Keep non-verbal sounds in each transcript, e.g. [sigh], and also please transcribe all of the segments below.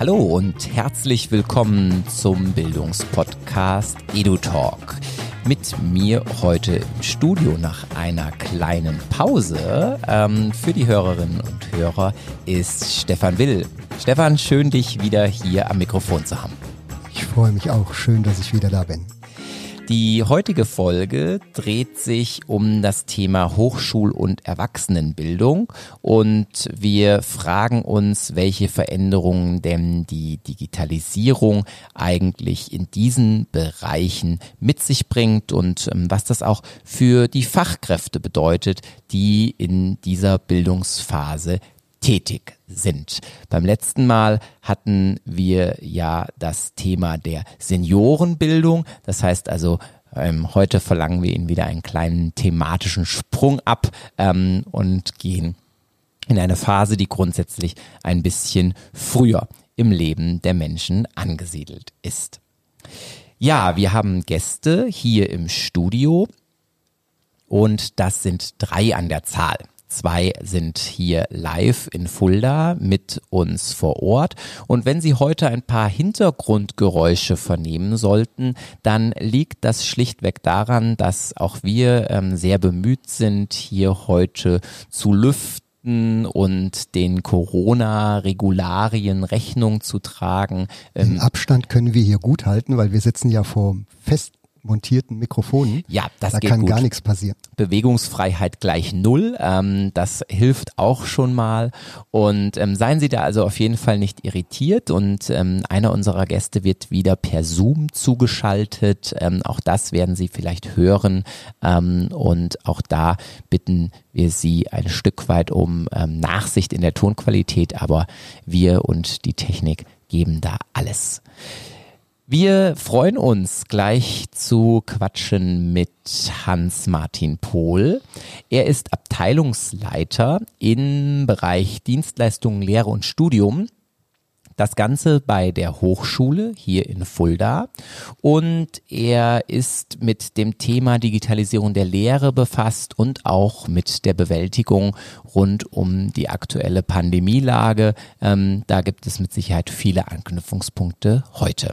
Hallo und herzlich willkommen zum Bildungspodcast EduTalk. Mit mir heute im Studio nach einer kleinen Pause ähm, für die Hörerinnen und Hörer ist Stefan Will. Stefan, schön dich wieder hier am Mikrofon zu haben. Ich freue mich auch. Schön, dass ich wieder da bin. Die heutige Folge dreht sich um das Thema Hochschul- und Erwachsenenbildung. Und wir fragen uns, welche Veränderungen denn die Digitalisierung eigentlich in diesen Bereichen mit sich bringt und ähm, was das auch für die Fachkräfte bedeutet, die in dieser Bildungsphase tätig sind. Beim letzten Mal hatten wir ja das Thema der Seniorenbildung. Das heißt also, ähm, heute verlangen wir Ihnen wieder einen kleinen thematischen Sprung ab ähm, und gehen in eine Phase, die grundsätzlich ein bisschen früher im Leben der Menschen angesiedelt ist. Ja, wir haben Gäste hier im Studio und das sind drei an der Zahl. Zwei sind hier live in Fulda mit uns vor Ort. Und wenn Sie heute ein paar Hintergrundgeräusche vernehmen sollten, dann liegt das schlichtweg daran, dass auch wir ähm, sehr bemüht sind, hier heute zu lüften und den Corona-Regularien Rechnung zu tragen. Den ähm, Abstand können wir hier gut halten, weil wir sitzen ja vor fest montierten Mikrofonen. Ja, das da geht kann gut. gar nichts passieren. Bewegungsfreiheit gleich null. Ähm, das hilft auch schon mal. Und ähm, seien Sie da also auf jeden Fall nicht irritiert. Und ähm, einer unserer Gäste wird wieder per Zoom zugeschaltet. Ähm, auch das werden Sie vielleicht hören. Ähm, und auch da bitten wir Sie ein Stück weit um ähm, Nachsicht in der Tonqualität. Aber wir und die Technik geben da alles. Wir freuen uns gleich zu quatschen mit Hans-Martin Pohl. Er ist Abteilungsleiter im Bereich Dienstleistungen, Lehre und Studium. Das Ganze bei der Hochschule hier in Fulda. Und er ist mit dem Thema Digitalisierung der Lehre befasst und auch mit der Bewältigung rund um die aktuelle Pandemielage. Ähm, da gibt es mit Sicherheit viele Anknüpfungspunkte heute.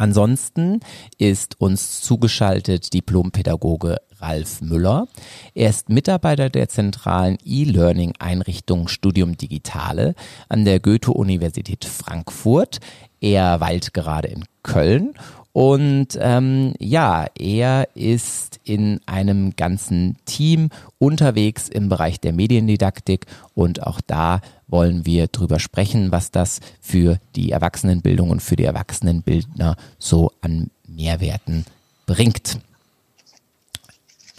Ansonsten ist uns zugeschaltet Diplompädagoge Ralf Müller. Er ist Mitarbeiter der zentralen E-Learning-Einrichtung Studium Digitale an der Goethe-Universität Frankfurt. Er weilt gerade in Köln und ähm, ja, er ist in einem ganzen Team unterwegs im Bereich der Mediendidaktik und auch da wollen wir drüber sprechen, was das für die Erwachsenenbildung und für die Erwachsenenbildner so an Mehrwerten bringt.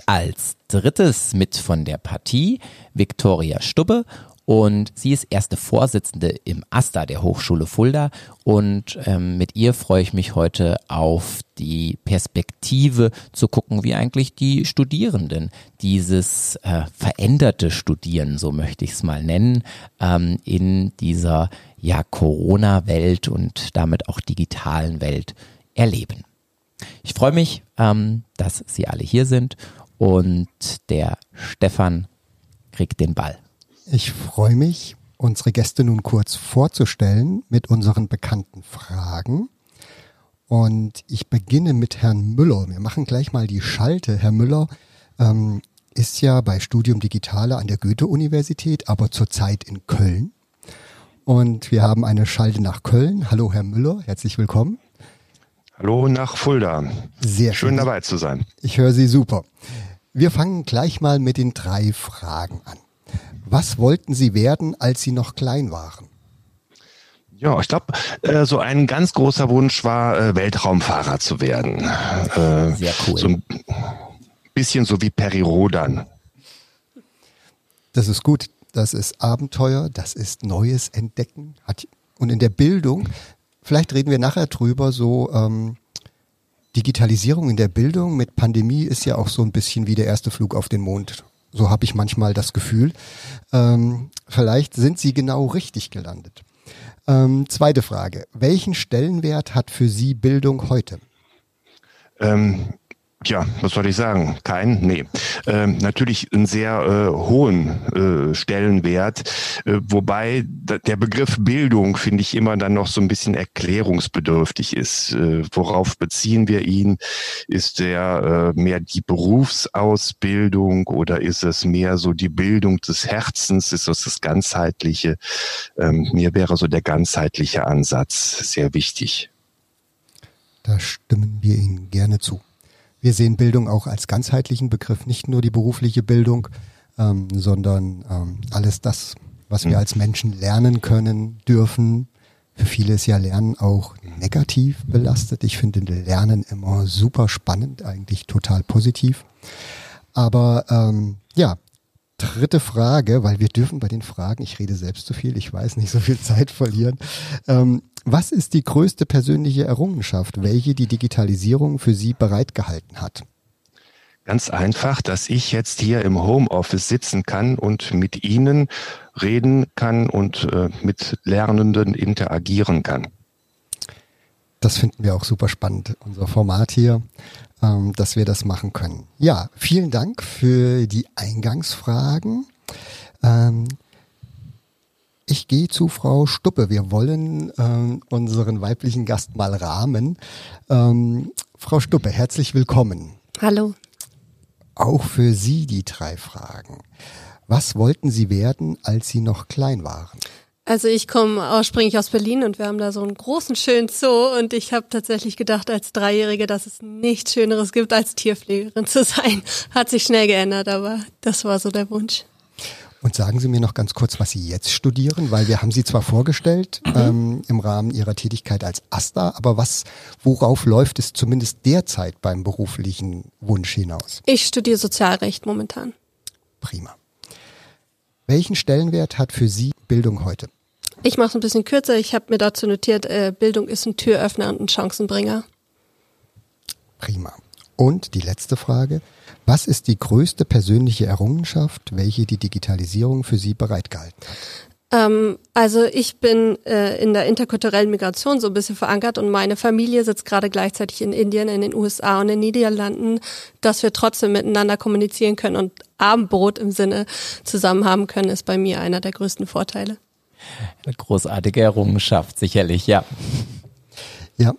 Als drittes mit von der Partie Viktoria Stubbe und sie ist erste Vorsitzende im AStA der Hochschule Fulda und ähm, mit ihr freue ich mich heute auf die Perspektive zu gucken, wie eigentlich die Studierenden dieses äh, veränderte Studieren, so möchte ich es mal nennen, ähm, in dieser ja Corona-Welt und damit auch digitalen Welt erleben. Ich freue mich, ähm, dass Sie alle hier sind und der Stefan kriegt den Ball. Ich freue mich, unsere Gäste nun kurz vorzustellen mit unseren bekannten Fragen. Und ich beginne mit Herrn Müller. Wir machen gleich mal die Schalte. Herr Müller ähm, ist ja bei Studium Digitale an der Goethe-Universität, aber zurzeit in Köln. Und wir haben eine Schalte nach Köln. Hallo, Herr Müller, herzlich willkommen. Hallo nach Fulda. Sehr schön. Schön dabei zu sein. Ich höre Sie super. Wir fangen gleich mal mit den drei Fragen an. Was wollten Sie werden, als Sie noch klein waren? Ja, ich glaube, äh, so ein ganz großer Wunsch war, äh, Weltraumfahrer zu werden. Äh, Sehr cool. So ein bisschen so wie Peri Rodan. Das ist gut. Das ist Abenteuer, das ist Neues entdecken. Hat, und in der Bildung, vielleicht reden wir nachher drüber, so ähm, Digitalisierung in der Bildung mit Pandemie ist ja auch so ein bisschen wie der erste Flug auf den Mond. So habe ich manchmal das Gefühl. Ähm, vielleicht sind Sie genau richtig gelandet. Ähm, zweite Frage. Welchen Stellenwert hat für Sie Bildung heute? Ähm, Ja, was soll ich sagen? Kein? Nee. Ähm, natürlich einen sehr äh, hohen äh, Stellenwert, äh, wobei der Begriff Bildung, finde ich, immer dann noch so ein bisschen erklärungsbedürftig ist. Äh, worauf beziehen wir ihn? Ist der äh, mehr die Berufsausbildung oder ist es mehr so die Bildung des Herzens? Ist das das Ganzheitliche? Ähm, mir wäre so der ganzheitliche Ansatz sehr wichtig. Da stimmen wir Ihnen gerne zu. Wir sehen Bildung auch als ganzheitlichen Begriff, nicht nur die berufliche Bildung, ähm, sondern ähm, alles das, was wir mhm. als Menschen lernen können, dürfen. Für viele ist ja Lernen auch negativ belastet. Ich finde Lernen immer super spannend, eigentlich total positiv. Aber ähm, ja, dritte Frage, weil wir dürfen bei den Fragen, ich rede selbst zu viel, ich weiß nicht so viel Zeit verlieren. Ähm, was ist die größte persönliche Errungenschaft, welche die Digitalisierung für Sie bereitgehalten hat? Ganz einfach, dass ich jetzt hier im Homeoffice sitzen kann und mit Ihnen reden kann und äh, mit Lernenden interagieren kann. Das finden wir auch super spannend, unser Format hier, ähm, dass wir das machen können. Ja, vielen Dank für die Eingangsfragen. Ähm, ich gehe zu Frau Stuppe. Wir wollen ähm, unseren weiblichen Gast mal rahmen. Ähm, Frau Stuppe, herzlich willkommen. Hallo. Auch für Sie die drei Fragen. Was wollten Sie werden, als Sie noch klein waren? Also ich komme ursprünglich aus Berlin und wir haben da so einen großen schönen Zoo und ich habe tatsächlich gedacht als Dreijährige, dass es nichts Schöneres gibt, als Tierpflegerin zu sein. [laughs] Hat sich schnell geändert, aber das war so der Wunsch. Und sagen Sie mir noch ganz kurz, was Sie jetzt studieren, weil wir haben Sie zwar vorgestellt mhm. ähm, im Rahmen Ihrer Tätigkeit als Asta, aber was, worauf läuft es zumindest derzeit beim beruflichen Wunsch hinaus? Ich studiere Sozialrecht momentan. Prima. Welchen Stellenwert hat für Sie Bildung heute? Ich mache es ein bisschen kürzer. Ich habe mir dazu notiert, äh, Bildung ist ein Türöffner und ein Chancenbringer. Prima. Und die letzte Frage. Was ist die größte persönliche Errungenschaft, welche die Digitalisierung für Sie bereitgehalten hat? Ähm, also ich bin äh, in der interkulturellen Migration so ein bisschen verankert und meine Familie sitzt gerade gleichzeitig in Indien, in den USA und in den Niederlanden, dass wir trotzdem miteinander kommunizieren können und Abendbrot im Sinne zusammen haben können, ist bei mir einer der größten Vorteile. Eine großartige Errungenschaft, sicherlich, ja. Ja,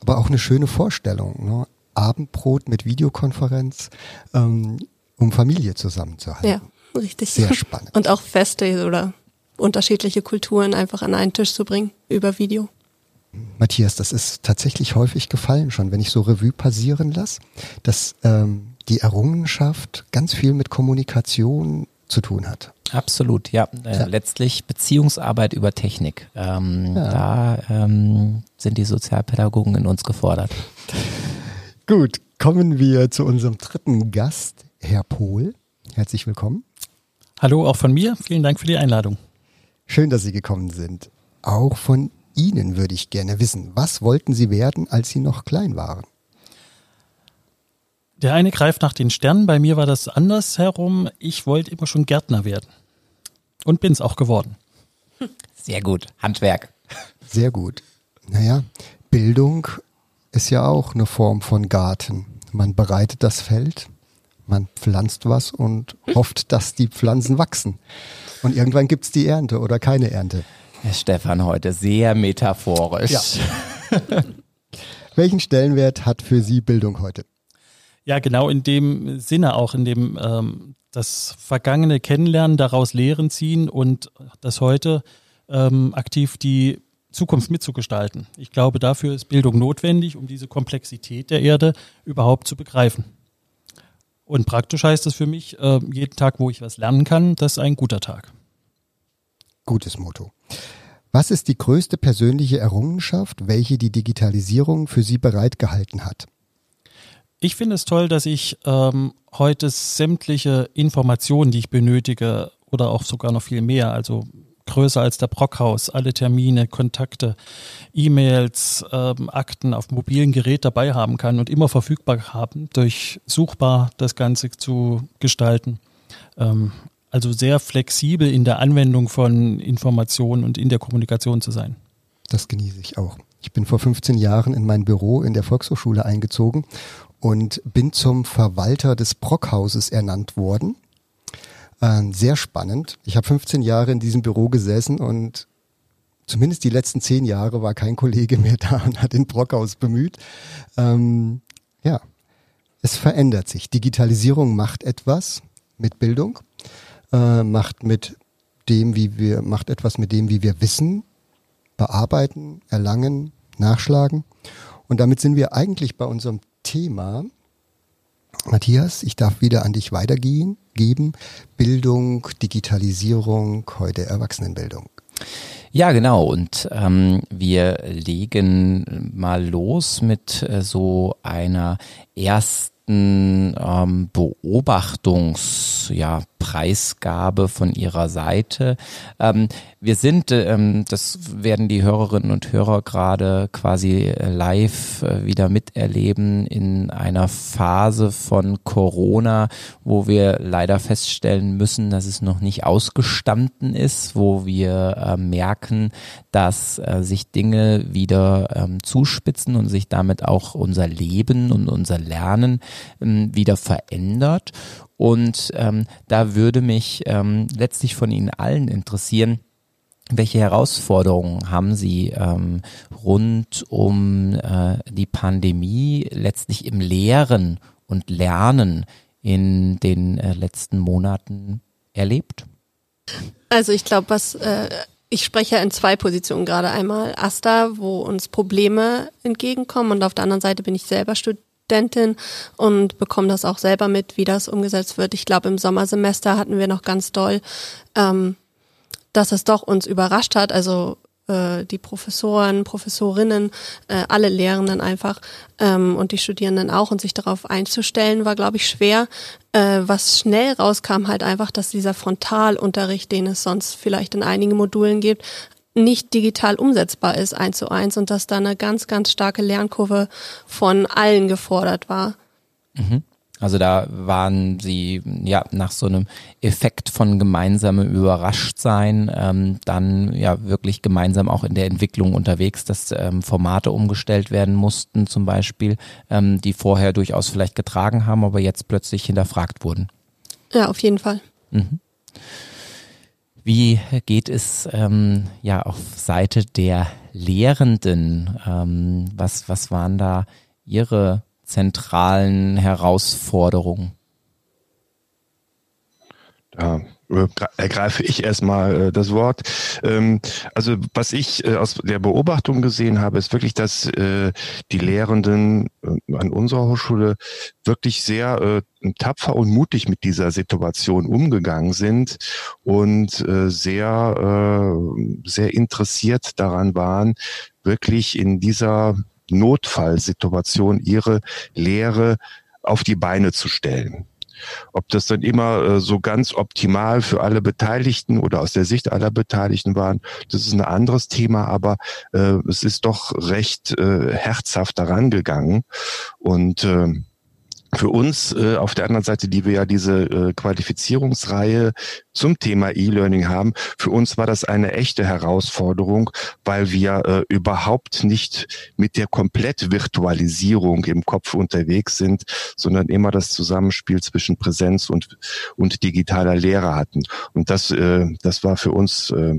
aber auch eine schöne Vorstellung. Ne? Abendbrot mit Videokonferenz, ähm, um Familie zusammenzuhalten. Ja, richtig. Sehr spannend. Und auch Feste oder unterschiedliche Kulturen einfach an einen Tisch zu bringen über Video. Matthias, das ist tatsächlich häufig gefallen schon, wenn ich so Revue passieren lasse, dass ähm, die Errungenschaft ganz viel mit Kommunikation zu tun hat. Absolut, ja. Äh, ja. Letztlich Beziehungsarbeit über Technik. Ähm, ja. Da ähm, sind die Sozialpädagogen in uns gefordert. Gut, kommen wir zu unserem dritten Gast, Herr Pohl. Herzlich willkommen. Hallo, auch von mir. Vielen Dank für die Einladung. Schön, dass Sie gekommen sind. Auch von Ihnen würde ich gerne wissen, was wollten Sie werden, als Sie noch klein waren? Der eine greift nach den Sternen, bei mir war das andersherum. Ich wollte immer schon Gärtner werden. Und bin es auch geworden. [laughs] Sehr gut. Handwerk. Sehr gut. Naja, Bildung ist ja auch eine Form von Garten. Man bereitet das Feld, man pflanzt was und [laughs] hofft, dass die Pflanzen wachsen. Und irgendwann gibt es die Ernte oder keine Ernte. Herr Stefan heute sehr metaphorisch. Ja. [laughs] Welchen Stellenwert hat für Sie Bildung heute? Ja, genau in dem Sinne auch, in dem ähm, das vergangene Kennenlernen, daraus Lehren ziehen und das heute ähm, aktiv die Zukunft mitzugestalten. Ich glaube, dafür ist Bildung notwendig, um diese Komplexität der Erde überhaupt zu begreifen. Und praktisch heißt das für mich, äh, jeden Tag, wo ich was lernen kann, das ist ein guter Tag. Gutes Motto. Was ist die größte persönliche Errungenschaft, welche die Digitalisierung für Sie bereitgehalten hat? Ich finde es toll, dass ich ähm, heute sämtliche Informationen, die ich benötige, oder auch sogar noch viel mehr, also größer als der Brockhaus, alle Termine, Kontakte, E-Mails, ähm, Akten auf mobilen Gerät dabei haben kann und immer verfügbar haben, durchsuchbar das Ganze zu gestalten. Ähm, also sehr flexibel in der Anwendung von Informationen und in der Kommunikation zu sein. Das genieße ich auch. Ich bin vor 15 Jahren in mein Büro in der Volkshochschule eingezogen und bin zum Verwalter des Brockhauses ernannt worden. Äh, sehr spannend. Ich habe 15 Jahre in diesem Büro gesessen und zumindest die letzten zehn Jahre war kein Kollege mehr da und hat den Brockhaus bemüht. Ähm, ja, es verändert sich. Digitalisierung macht etwas mit Bildung, äh, macht mit dem, wie wir, macht etwas mit dem, wie wir Wissen bearbeiten, erlangen, nachschlagen. Und damit sind wir eigentlich bei unserem Thema. Matthias, ich darf wieder an dich weitergehen, geben. Bildung, Digitalisierung, heute Erwachsenenbildung. Ja, genau. Und ähm, wir legen mal los mit äh, so einer ersten ähm, Beobachtungs, ja, von ihrer Seite. Ähm, wir sind, ähm, das werden die Hörerinnen und Hörer gerade quasi äh, live äh, wieder miterleben in einer Phase von Corona, wo wir leider feststellen müssen, dass es noch nicht ausgestanden ist, wo wir äh, merken, dass äh, sich Dinge wieder ähm, zuspitzen und sich damit auch unser Leben und unser Lernen ähm, wieder verändert. Und ähm, da würde mich ähm, letztlich von Ihnen allen interessieren, welche Herausforderungen haben Sie ähm, rund um äh, die Pandemie letztlich im Lehren und Lernen in den äh, letzten Monaten erlebt? Also ich glaube, was äh, ich spreche in zwei Positionen gerade. Einmal Asta, wo uns Probleme entgegenkommen und auf der anderen Seite bin ich selber Student Studentin und bekomme das auch selber mit, wie das umgesetzt wird. Ich glaube, im Sommersemester hatten wir noch ganz doll, ähm, dass es doch uns überrascht hat. Also äh, die Professoren, Professorinnen, äh, alle Lehrenden einfach ähm, und die Studierenden auch und sich darauf einzustellen, war, glaube ich, schwer. Äh, was schnell rauskam, halt einfach, dass dieser Frontalunterricht, den es sonst vielleicht in einigen Modulen gibt, nicht digital umsetzbar ist, eins zu eins, und dass da eine ganz, ganz starke Lernkurve von allen gefordert war. Mhm. Also da waren sie ja nach so einem Effekt von gemeinsamem Überraschtsein ähm, dann ja wirklich gemeinsam auch in der Entwicklung unterwegs, dass ähm, Formate umgestellt werden mussten zum Beispiel, ähm, die vorher durchaus vielleicht getragen haben, aber jetzt plötzlich hinterfragt wurden. Ja, auf jeden Fall. Mhm. Wie geht es ähm, ja auf Seite der Lehrenden? Ähm, was, was waren da Ihre zentralen Herausforderungen? Ja, ergreife ich erstmal äh, das Wort. Ähm, also was ich äh, aus der Beobachtung gesehen habe, ist wirklich, dass äh, die Lehrenden äh, an unserer Hochschule wirklich sehr äh, tapfer und mutig mit dieser Situation umgegangen sind und äh, sehr, sehr interessiert daran waren, wirklich in dieser Notfallsituation ihre Lehre auf die Beine zu stellen. Ob das dann immer äh, so ganz optimal für alle Beteiligten oder aus der Sicht aller Beteiligten waren, das ist ein anderes Thema, aber äh, es ist doch recht äh, herzhaft daran gegangen. Und äh, für uns äh, auf der anderen Seite, die wir ja diese äh, Qualifizierungsreihe zum Thema E-Learning haben, für uns war das eine echte Herausforderung, weil wir äh, überhaupt nicht mit der Komplett-Virtualisierung im Kopf unterwegs sind, sondern immer das Zusammenspiel zwischen Präsenz und, und digitaler Lehre hatten. Und das, äh, das war für uns äh,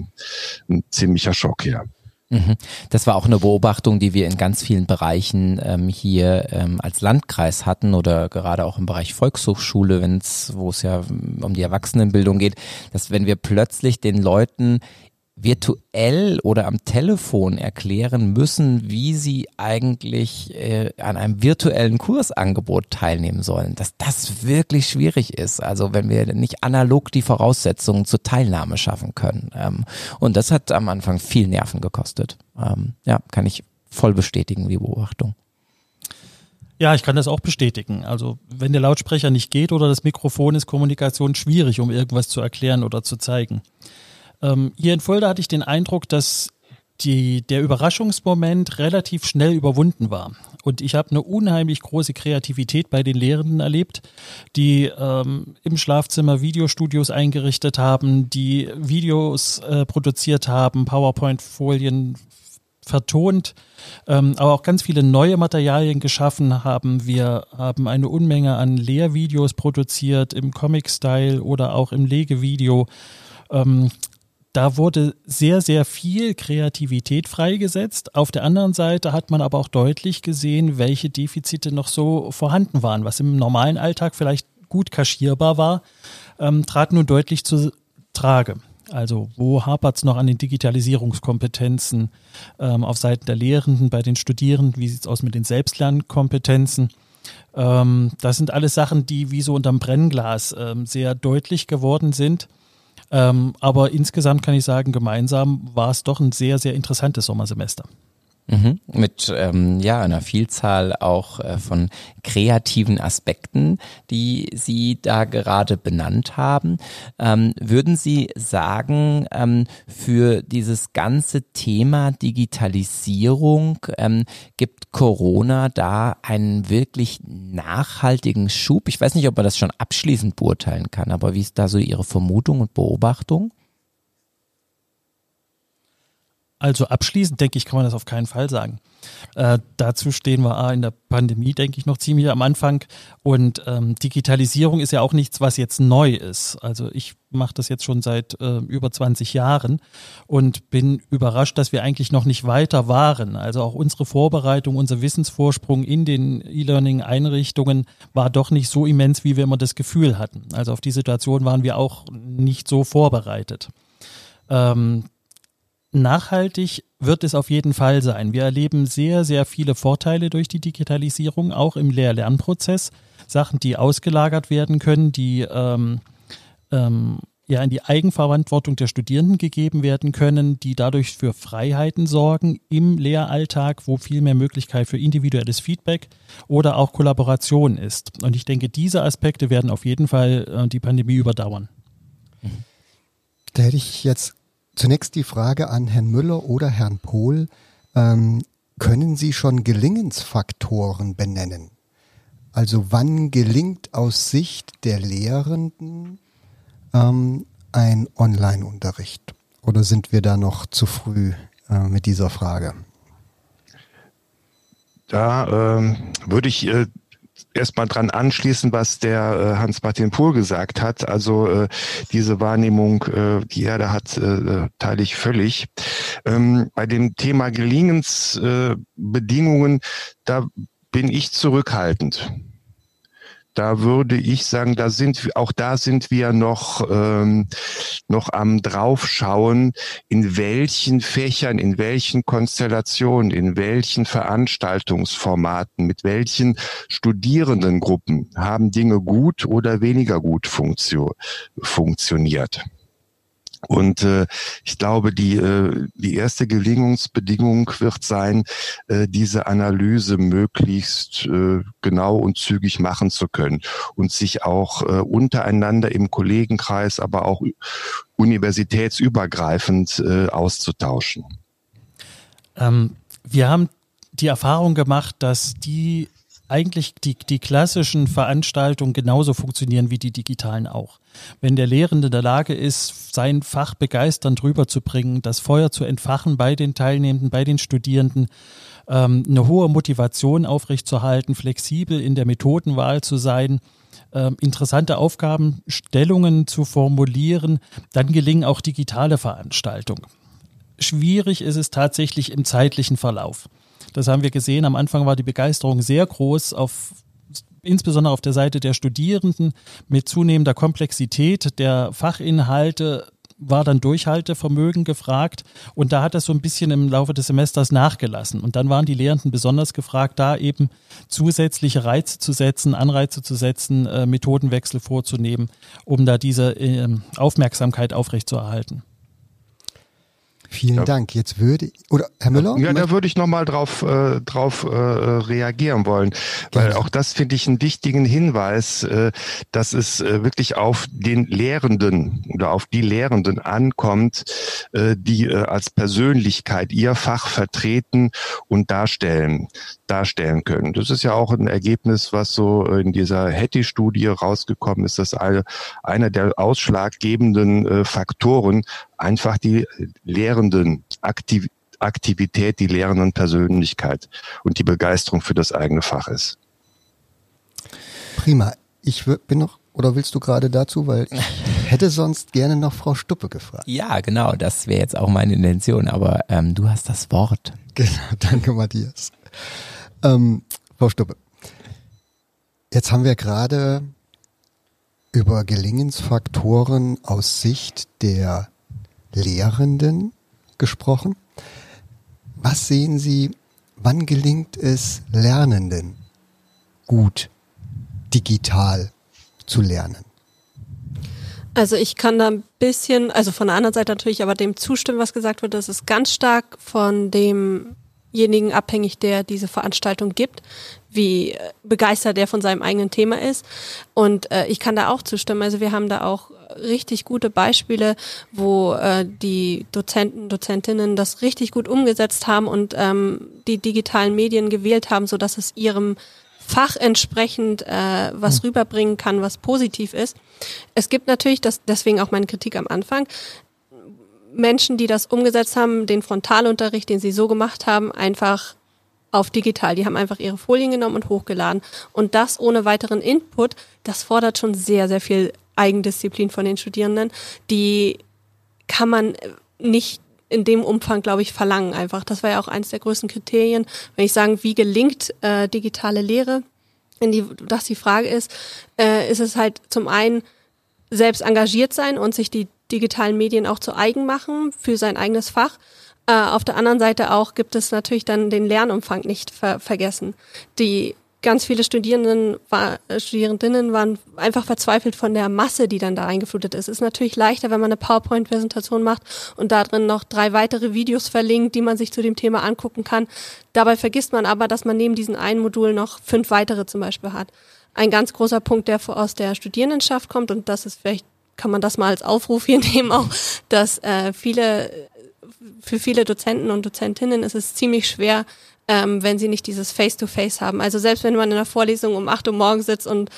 ein ziemlicher Schock, ja. Mhm. Das war auch eine Beobachtung, die wir in ganz vielen Bereichen ähm, hier ähm, als Landkreis hatten oder gerade auch im Bereich Volkshochschule, wenn es, wo es ja um die Erwachsenenbildung geht, dass wenn wir plötzlich den Leuten virtuell oder am Telefon erklären müssen, wie sie eigentlich äh, an einem virtuellen Kursangebot teilnehmen sollen, dass das wirklich schwierig ist. Also wenn wir nicht analog die Voraussetzungen zur Teilnahme schaffen können. Ähm, und das hat am Anfang viel Nerven gekostet. Ähm, ja, kann ich voll bestätigen, die Beobachtung. Ja, ich kann das auch bestätigen. Also wenn der Lautsprecher nicht geht oder das Mikrofon ist Kommunikation schwierig, um irgendwas zu erklären oder zu zeigen. Ähm, hier in Fulda hatte ich den Eindruck, dass die, der Überraschungsmoment relativ schnell überwunden war. Und ich habe eine unheimlich große Kreativität bei den Lehrenden erlebt, die ähm, im Schlafzimmer Videostudios eingerichtet haben, die Videos äh, produziert haben, PowerPoint-Folien vertont, ähm, aber auch ganz viele neue Materialien geschaffen haben. Wir haben eine Unmenge an Lehrvideos produziert im Comic-Style oder auch im Legevideo. Ähm, da wurde sehr, sehr viel Kreativität freigesetzt. Auf der anderen Seite hat man aber auch deutlich gesehen, welche Defizite noch so vorhanden waren, was im normalen Alltag vielleicht gut kaschierbar war, ähm, trat nun deutlich zu Trage. Also wo hapert es noch an den Digitalisierungskompetenzen ähm, auf Seiten der Lehrenden, bei den Studierenden? Wie sieht es aus mit den Selbstlernkompetenzen? Ähm, das sind alles Sachen, die wie so unterm Brennglas ähm, sehr deutlich geworden sind. Ähm, aber insgesamt kann ich sagen, gemeinsam war es doch ein sehr, sehr interessantes Sommersemester. Mhm. Mit ähm, ja einer Vielzahl auch äh, von kreativen Aspekten, die Sie da gerade benannt haben. Ähm, würden Sie sagen, ähm, für dieses ganze Thema Digitalisierung ähm, gibt Corona da einen wirklich nachhaltigen Schub? Ich weiß nicht, ob man das schon abschließend beurteilen kann, aber wie ist da so Ihre Vermutung und Beobachtung? Also abschließend, denke ich, kann man das auf keinen Fall sagen. Äh, dazu stehen wir A, in der Pandemie, denke ich, noch ziemlich am Anfang. Und ähm, Digitalisierung ist ja auch nichts, was jetzt neu ist. Also ich mache das jetzt schon seit äh, über 20 Jahren und bin überrascht, dass wir eigentlich noch nicht weiter waren. Also auch unsere Vorbereitung, unser Wissensvorsprung in den E-Learning-Einrichtungen war doch nicht so immens, wie wir immer das Gefühl hatten. Also auf die Situation waren wir auch nicht so vorbereitet. Ähm, Nachhaltig wird es auf jeden Fall sein. Wir erleben sehr, sehr viele Vorteile durch die Digitalisierung, auch im Lehr-Lernprozess. Sachen, die ausgelagert werden können, die ähm, ähm, ja in die Eigenverantwortung der Studierenden gegeben werden können, die dadurch für Freiheiten sorgen im Lehralltag, wo viel mehr Möglichkeit für individuelles Feedback oder auch Kollaboration ist. Und ich denke, diese Aspekte werden auf jeden Fall äh, die Pandemie überdauern. Da hätte ich jetzt Zunächst die Frage an Herrn Müller oder Herrn Pohl. Ähm, können Sie schon Gelingensfaktoren benennen? Also wann gelingt aus Sicht der Lehrenden ähm, ein Online-Unterricht? Oder sind wir da noch zu früh äh, mit dieser Frage? Da ähm, würde ich äh, erstmal dran anschließen, was der äh, Hans-Martin Pohl gesagt hat. Also äh, diese Wahrnehmung, äh, die er da hat, äh, teile ich völlig. Ähm, bei dem Thema Gelingensbedingungen, äh, da bin ich zurückhaltend da würde ich sagen, da sind auch da sind wir noch ähm, noch am draufschauen, in welchen Fächern, in welchen Konstellationen, in welchen Veranstaltungsformaten, mit welchen Studierendengruppen haben Dinge gut oder weniger gut funktio funktioniert. Und äh, ich glaube, die, äh, die erste Gelingungsbedingung wird sein, äh, diese Analyse möglichst äh, genau und zügig machen zu können und sich auch äh, untereinander im Kollegenkreis, aber auch universitätsübergreifend äh, auszutauschen. Ähm, wir haben die Erfahrung gemacht, dass die eigentlich die, die klassischen Veranstaltungen genauso funktionieren wie die digitalen auch. Wenn der Lehrende in der Lage ist, sein Fach begeisternd rüberzubringen, das Feuer zu entfachen bei den Teilnehmenden, bei den Studierenden, ähm, eine hohe Motivation aufrechtzuerhalten, flexibel in der Methodenwahl zu sein, ähm, interessante Aufgabenstellungen zu formulieren, dann gelingen auch digitale Veranstaltungen. Schwierig ist es tatsächlich im zeitlichen Verlauf. Das haben wir gesehen. Am Anfang war die Begeisterung sehr groß auf insbesondere auf der Seite der Studierenden mit zunehmender Komplexität der Fachinhalte war dann Durchhaltevermögen gefragt und da hat das so ein bisschen im Laufe des Semesters nachgelassen. Und dann waren die Lehrenden besonders gefragt, da eben zusätzliche Reize zu setzen, Anreize zu setzen, äh, Methodenwechsel vorzunehmen, um da diese äh, Aufmerksamkeit aufrechtzuerhalten. Vielen ja. Dank. Jetzt würde oder Herr Müller? Ja, da würde ich nochmal drauf, äh, drauf äh, reagieren wollen, weil auch das finde ich einen wichtigen Hinweis, äh, dass es äh, wirklich auf den Lehrenden oder auf die Lehrenden ankommt, äh, die äh, als Persönlichkeit ihr Fach vertreten und darstellen darstellen können. Das ist ja auch ein Ergebnis, was so in dieser Hattie-Studie rausgekommen ist, dass eine, einer der ausschlaggebenden äh, Faktoren einfach die Lehrenden aktiv Aktivität die lehrenden Persönlichkeit und die Begeisterung für das eigene Fach ist. Prima. Ich bin noch, oder willst du gerade dazu, weil ich [laughs] hätte sonst gerne noch Frau Stuppe gefragt. Ja, genau, das wäre jetzt auch meine Intention, aber ähm, du hast das Wort. Genau, [laughs] danke Matthias. Ähm, Frau Stuppe, jetzt haben wir gerade über Gelingensfaktoren aus Sicht der Lehrenden gesprochen. Was sehen Sie, wann gelingt es Lernenden gut digital zu lernen? Also ich kann da ein bisschen, also von der anderen Seite natürlich, aber dem zustimmen, was gesagt wird, das ist ganz stark von demjenigen abhängig, der diese Veranstaltung gibt, wie begeistert er von seinem eigenen Thema ist. Und äh, ich kann da auch zustimmen. Also wir haben da auch richtig gute Beispiele, wo äh, die Dozenten, Dozentinnen das richtig gut umgesetzt haben und ähm, die digitalen Medien gewählt haben, so dass es ihrem Fach entsprechend äh, was hm. rüberbringen kann, was positiv ist. Es gibt natürlich, das, deswegen auch meine Kritik am Anfang, Menschen, die das umgesetzt haben, den Frontalunterricht, den sie so gemacht haben, einfach auf digital. Die haben einfach ihre Folien genommen und hochgeladen. Und das ohne weiteren Input, das fordert schon sehr, sehr viel Eigendisziplin von den Studierenden. Die kann man nicht in dem Umfang, glaube ich, verlangen einfach. Das war ja auch eines der größten Kriterien, wenn ich sagen, wie gelingt äh, digitale Lehre, wenn die, das die Frage ist, äh, ist es halt zum einen selbst engagiert sein und sich die digitalen Medien auch zu eigen machen für sein eigenes Fach. Äh, auf der anderen Seite auch gibt es natürlich dann den Lernumfang nicht ver vergessen. Die ganz viele Studierenden, war, Studierendinnen waren einfach verzweifelt von der Masse, die dann da eingeflutet ist. Ist natürlich leichter, wenn man eine PowerPoint-Präsentation macht und da drin noch drei weitere Videos verlinkt, die man sich zu dem Thema angucken kann. Dabei vergisst man aber, dass man neben diesen einen Modul noch fünf weitere zum Beispiel hat. Ein ganz großer Punkt, der aus der Studierendenschaft kommt und das ist vielleicht kann man das mal als Aufruf hier [laughs] nehmen auch, dass äh, viele für viele Dozenten und Dozentinnen ist es ziemlich schwer, ähm, wenn sie nicht dieses Face-to-Face -face haben. Also selbst wenn man in der Vorlesung um 8 Uhr morgens sitzt und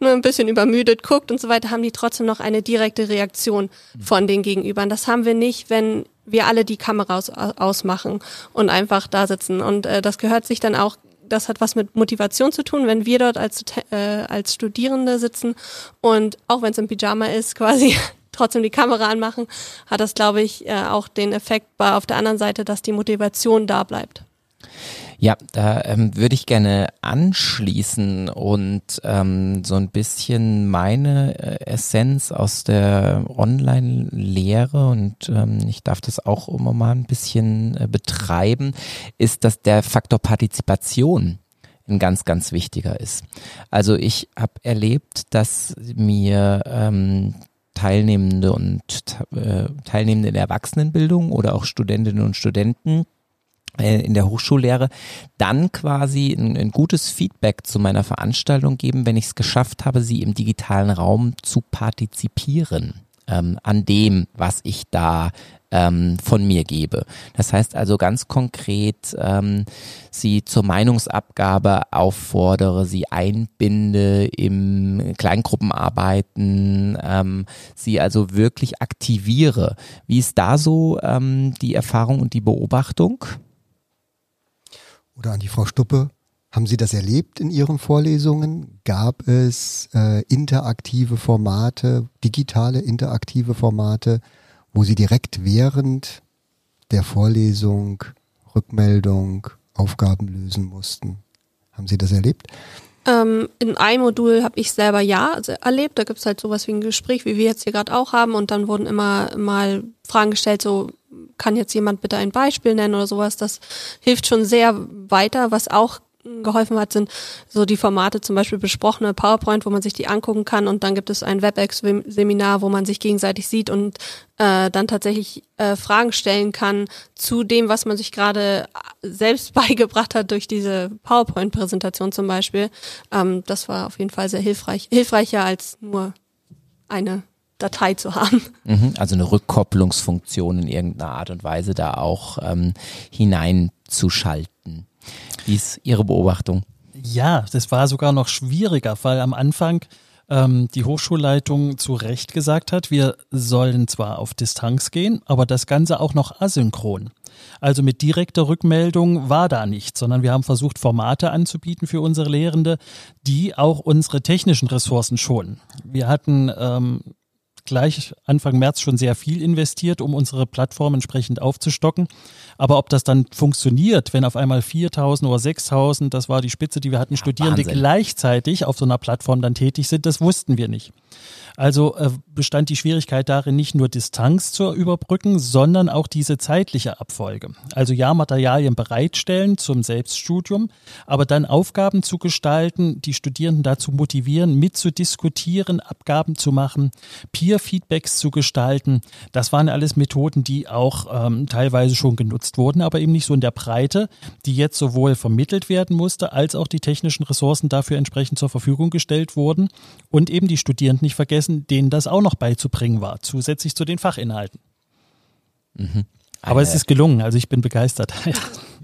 nur ein bisschen übermüdet guckt und so weiter, haben die trotzdem noch eine direkte Reaktion von den Gegenübern. Das haben wir nicht, wenn wir alle die Kamera aus, ausmachen und einfach da sitzen. Und äh, das gehört sich dann auch das hat was mit Motivation zu tun, wenn wir dort als, äh, als Studierende sitzen und auch wenn es im Pyjama ist, [laughs] quasi trotzdem die Kamera anmachen, hat das, glaube ich, äh, auch den Effekt bei auf der anderen Seite, dass die Motivation da bleibt. Ja, da ähm, würde ich gerne anschließen und ähm, so ein bisschen meine äh, Essenz aus der Online-Lehre und ähm, ich darf das auch immer mal ein bisschen äh, betreiben, ist, dass der Faktor Partizipation ein ganz, ganz wichtiger ist. Also ich habe erlebt, dass mir ähm, Teilnehmende und äh, Teilnehmende in Erwachsenenbildung oder auch Studentinnen und Studenten in der Hochschullehre dann quasi ein, ein, gutes Feedback zu meiner Veranstaltung geben, wenn ich es geschafft habe, sie im digitalen Raum zu partizipieren ähm, an dem, was ich da ähm, von mir gebe. Das heißt also ganz konkret, ähm, sie zur Meinungsabgabe auffordere, sie einbinde im Kleingruppenarbeiten, ähm, sie also wirklich aktiviere. Wie ist da so ähm, die Erfahrung und die Beobachtung? Oder an die Frau Stuppe. Haben Sie das erlebt in Ihren Vorlesungen? Gab es äh, interaktive Formate, digitale interaktive Formate, wo Sie direkt während der Vorlesung Rückmeldung, Aufgaben lösen mussten? Haben Sie das erlebt? Ähm, in einem Modul habe ich selber ja erlebt. Da gibt's halt sowas wie ein Gespräch, wie wir jetzt hier gerade auch haben. Und dann wurden immer mal Fragen gestellt, so kann jetzt jemand bitte ein Beispiel nennen oder sowas. Das hilft schon sehr weiter. Was auch geholfen hat, sind so die Formate zum Beispiel besprochene PowerPoint, wo man sich die angucken kann und dann gibt es ein WebEx-Seminar, wo man sich gegenseitig sieht und äh, dann tatsächlich äh, Fragen stellen kann zu dem, was man sich gerade selbst [laughs] beigebracht hat durch diese PowerPoint-Präsentation zum Beispiel. Ähm, das war auf jeden Fall sehr hilfreich, hilfreicher als nur eine Datei zu haben. Mhm, also eine Rückkopplungsfunktion in irgendeiner Art und Weise da auch ähm, hineinzuschalten. Wie ist Ihre Beobachtung? Ja, das war sogar noch schwieriger, weil am Anfang ähm, die Hochschulleitung zu Recht gesagt hat, wir sollen zwar auf Distanz gehen, aber das Ganze auch noch asynchron. Also mit direkter Rückmeldung war da nichts, sondern wir haben versucht, Formate anzubieten für unsere Lehrende, die auch unsere technischen Ressourcen schonen. Wir hatten ähm, gleich Anfang März schon sehr viel investiert, um unsere Plattform entsprechend aufzustocken. Aber ob das dann funktioniert, wenn auf einmal 4000 oder 6000, das war die Spitze, die wir hatten, Studierende Wahnsinn. gleichzeitig auf so einer Plattform dann tätig sind, das wussten wir nicht. Also äh, bestand die Schwierigkeit darin, nicht nur Distanz zu überbrücken, sondern auch diese zeitliche Abfolge. Also ja, Materialien bereitstellen zum Selbststudium, aber dann Aufgaben zu gestalten, die Studierenden dazu motivieren, mitzudiskutieren, Abgaben zu machen, Peer-Feedbacks zu gestalten. Das waren alles Methoden, die auch ähm, teilweise schon genutzt wurden, aber eben nicht so in der Breite, die jetzt sowohl vermittelt werden musste, als auch die technischen Ressourcen dafür entsprechend zur Verfügung gestellt wurden und eben die Studierenden nicht vergessen, denen das auch noch beizubringen war, zusätzlich zu den Fachinhalten. Mhm. Aber es ist gelungen, also ich bin begeistert. [laughs]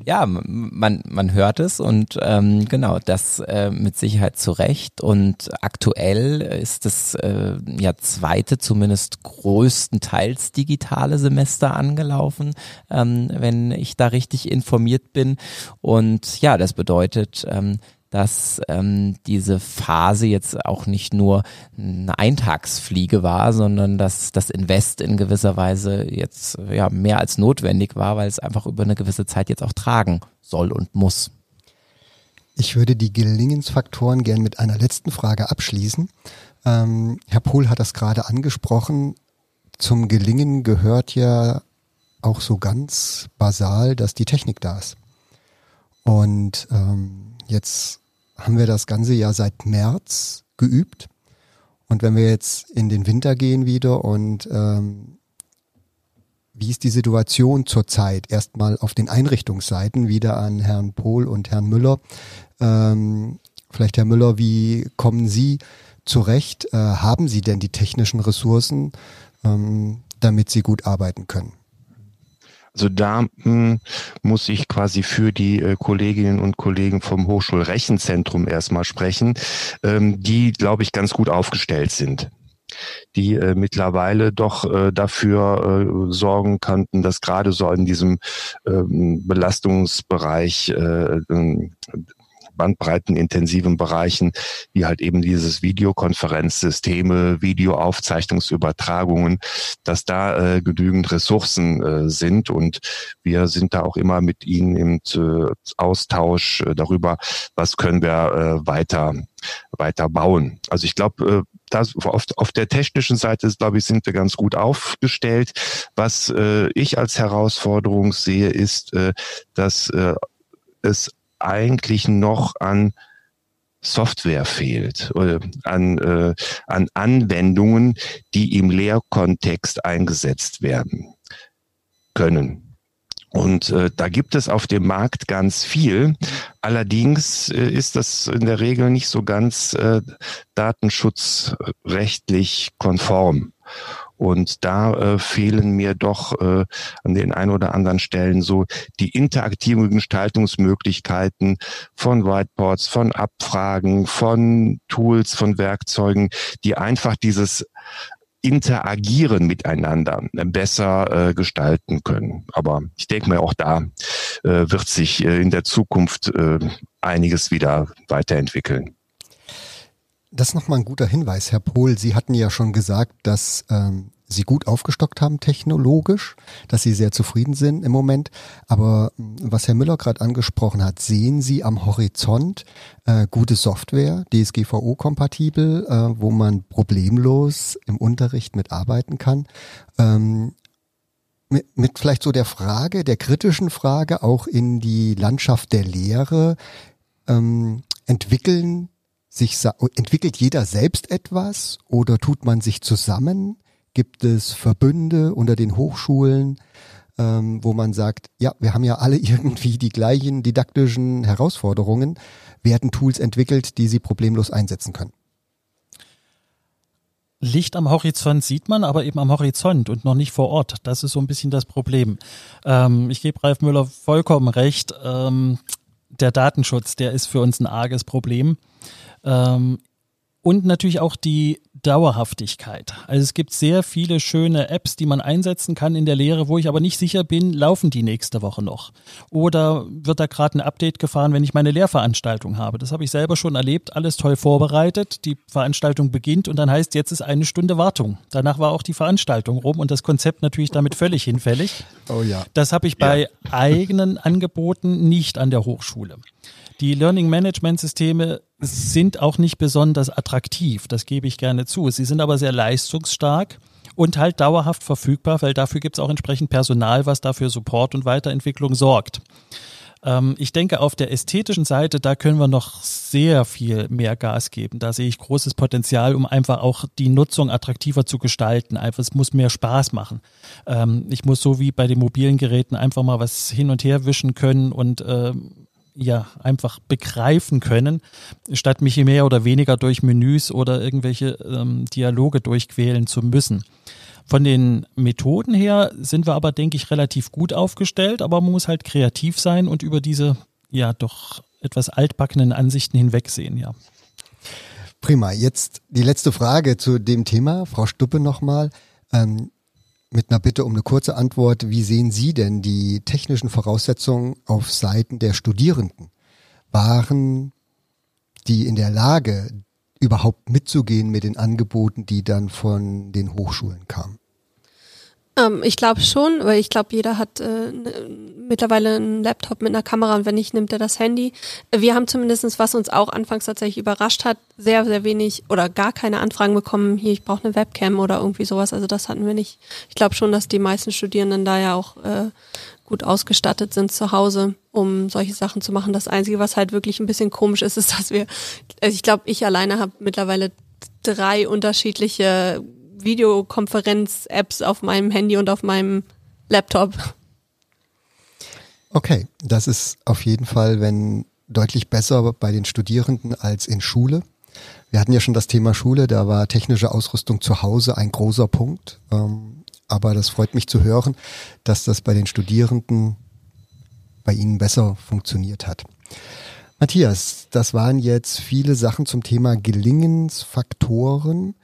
ja, man, man hört es und ähm, genau, das äh, mit Sicherheit zu Recht. Und aktuell ist das äh, ja zweite, zumindest größtenteils digitale Semester angelaufen, ähm, wenn ich da richtig informiert bin. Und ja, das bedeutet, ähm, dass ähm, diese Phase jetzt auch nicht nur eine Eintagsfliege war, sondern dass das Invest in gewisser Weise jetzt ja mehr als notwendig war, weil es einfach über eine gewisse Zeit jetzt auch tragen soll und muss. Ich würde die Gelingensfaktoren gern mit einer letzten Frage abschließen. Ähm, Herr Pohl hat das gerade angesprochen. Zum Gelingen gehört ja auch so ganz basal, dass die Technik da ist. Und ähm, jetzt haben wir das ganze Jahr seit März geübt. Und wenn wir jetzt in den Winter gehen wieder und ähm, wie ist die Situation zurzeit? Erstmal auf den Einrichtungsseiten wieder an Herrn Pohl und Herrn Müller. Ähm, vielleicht Herr Müller, wie kommen Sie zurecht? Äh, haben Sie denn die technischen Ressourcen, ähm, damit Sie gut arbeiten können? Also da hm, muss ich quasi für die äh, Kolleginnen und Kollegen vom Hochschulrechenzentrum erstmal sprechen, ähm, die, glaube ich, ganz gut aufgestellt sind. Die äh, mittlerweile doch äh, dafür äh, sorgen könnten, dass gerade so in diesem ähm, Belastungsbereich äh, bandbreitenintensiven Bereichen, wie halt eben dieses Videokonferenzsysteme, Videoaufzeichnungsübertragungen, dass da äh, genügend Ressourcen äh, sind und wir sind da auch immer mit ihnen im äh, Austausch äh, darüber, was können wir äh, weiter weiter bauen. Also ich glaube, äh, das auf, auf der technischen Seite, glaube ich, sind wir ganz gut aufgestellt. Was äh, ich als Herausforderung sehe, ist, äh, dass äh, es eigentlich noch an Software fehlt, oder an, äh, an Anwendungen, die im Lehrkontext eingesetzt werden können. Und äh, da gibt es auf dem Markt ganz viel. Allerdings äh, ist das in der Regel nicht so ganz äh, datenschutzrechtlich konform. Und da äh, fehlen mir doch äh, an den ein oder anderen Stellen so die interaktiven Gestaltungsmöglichkeiten von Whiteboards, von Abfragen, von Tools, von Werkzeugen, die einfach dieses Interagieren miteinander besser äh, gestalten können. Aber ich denke mal, auch da äh, wird sich äh, in der Zukunft äh, einiges wieder weiterentwickeln. Das ist nochmal ein guter Hinweis, Herr Pohl. Sie hatten ja schon gesagt, dass ähm, Sie gut aufgestockt haben technologisch, dass Sie sehr zufrieden sind im Moment. Aber hm, was Herr Müller gerade angesprochen hat, sehen Sie am Horizont äh, gute Software, DSGVO-kompatibel, äh, wo man problemlos im Unterricht mitarbeiten kann? Ähm, mit, mit vielleicht so der Frage, der kritischen Frage auch in die Landschaft der Lehre ähm, entwickeln sich entwickelt jeder selbst etwas oder tut man sich zusammen? Gibt es Verbünde unter den Hochschulen, ähm, wo man sagt, ja, wir haben ja alle [laughs] irgendwie die gleichen didaktischen Herausforderungen, werden Tools entwickelt, die sie problemlos einsetzen können? Licht am Horizont sieht man, aber eben am Horizont und noch nicht vor Ort. Das ist so ein bisschen das Problem. Ähm, ich gebe Ralf Müller vollkommen recht. Ähm, der Datenschutz, der ist für uns ein arges Problem. Ähm, und natürlich auch die Dauerhaftigkeit. Also es gibt sehr viele schöne Apps, die man einsetzen kann in der Lehre, wo ich aber nicht sicher bin, laufen die nächste Woche noch? Oder wird da gerade ein Update gefahren, wenn ich meine Lehrveranstaltung habe? Das habe ich selber schon erlebt, alles toll vorbereitet. Die Veranstaltung beginnt und dann heißt, jetzt ist eine Stunde Wartung. Danach war auch die Veranstaltung rum und das Konzept natürlich damit völlig hinfällig. Oh ja. Das habe ich bei ja. eigenen Angeboten nicht an der Hochschule. Die Learning Management Systeme sind auch nicht besonders attraktiv, das gebe ich gerne zu. Sie sind aber sehr leistungsstark und halt dauerhaft verfügbar, weil dafür gibt es auch entsprechend Personal, was dafür Support und Weiterentwicklung sorgt. Ähm, ich denke, auf der ästhetischen Seite, da können wir noch sehr viel mehr Gas geben. Da sehe ich großes Potenzial, um einfach auch die Nutzung attraktiver zu gestalten. Einfach, es muss mehr Spaß machen. Ähm, ich muss so wie bei den mobilen Geräten einfach mal was hin und her wischen können und ähm, ja einfach begreifen können, statt mich mehr oder weniger durch Menüs oder irgendwelche ähm, Dialoge durchquälen zu müssen. Von den Methoden her sind wir aber, denke ich, relativ gut aufgestellt, aber man muss halt kreativ sein und über diese ja doch etwas altbackenen Ansichten hinwegsehen, ja. Prima. Jetzt die letzte Frage zu dem Thema, Frau Stuppe nochmal. Ähm, mit einer Bitte um eine kurze Antwort. Wie sehen Sie denn die technischen Voraussetzungen auf Seiten der Studierenden? Waren die in der Lage, überhaupt mitzugehen mit den Angeboten, die dann von den Hochschulen kamen? Ähm, ich glaube schon, weil ich glaube, jeder hat äh, mittlerweile einen Laptop mit einer Kamera und wenn nicht, nimmt er das Handy. Wir haben zumindestens, was uns auch anfangs tatsächlich überrascht hat, sehr, sehr wenig oder gar keine Anfragen bekommen, hier, ich brauche eine Webcam oder irgendwie sowas. Also das hatten wir nicht. Ich glaube schon, dass die meisten Studierenden da ja auch äh, gut ausgestattet sind zu Hause, um solche Sachen zu machen. Das Einzige, was halt wirklich ein bisschen komisch ist, ist, dass wir, also ich glaube, ich alleine habe mittlerweile drei unterschiedliche Videokonferenz-Apps auf meinem Handy und auf meinem Laptop. Okay, das ist auf jeden Fall, wenn deutlich besser bei den Studierenden als in Schule. Wir hatten ja schon das Thema Schule, da war technische Ausrüstung zu Hause ein großer Punkt. Ähm, aber das freut mich zu hören, dass das bei den Studierenden bei Ihnen besser funktioniert hat. Matthias, das waren jetzt viele Sachen zum Thema Gelingensfaktoren.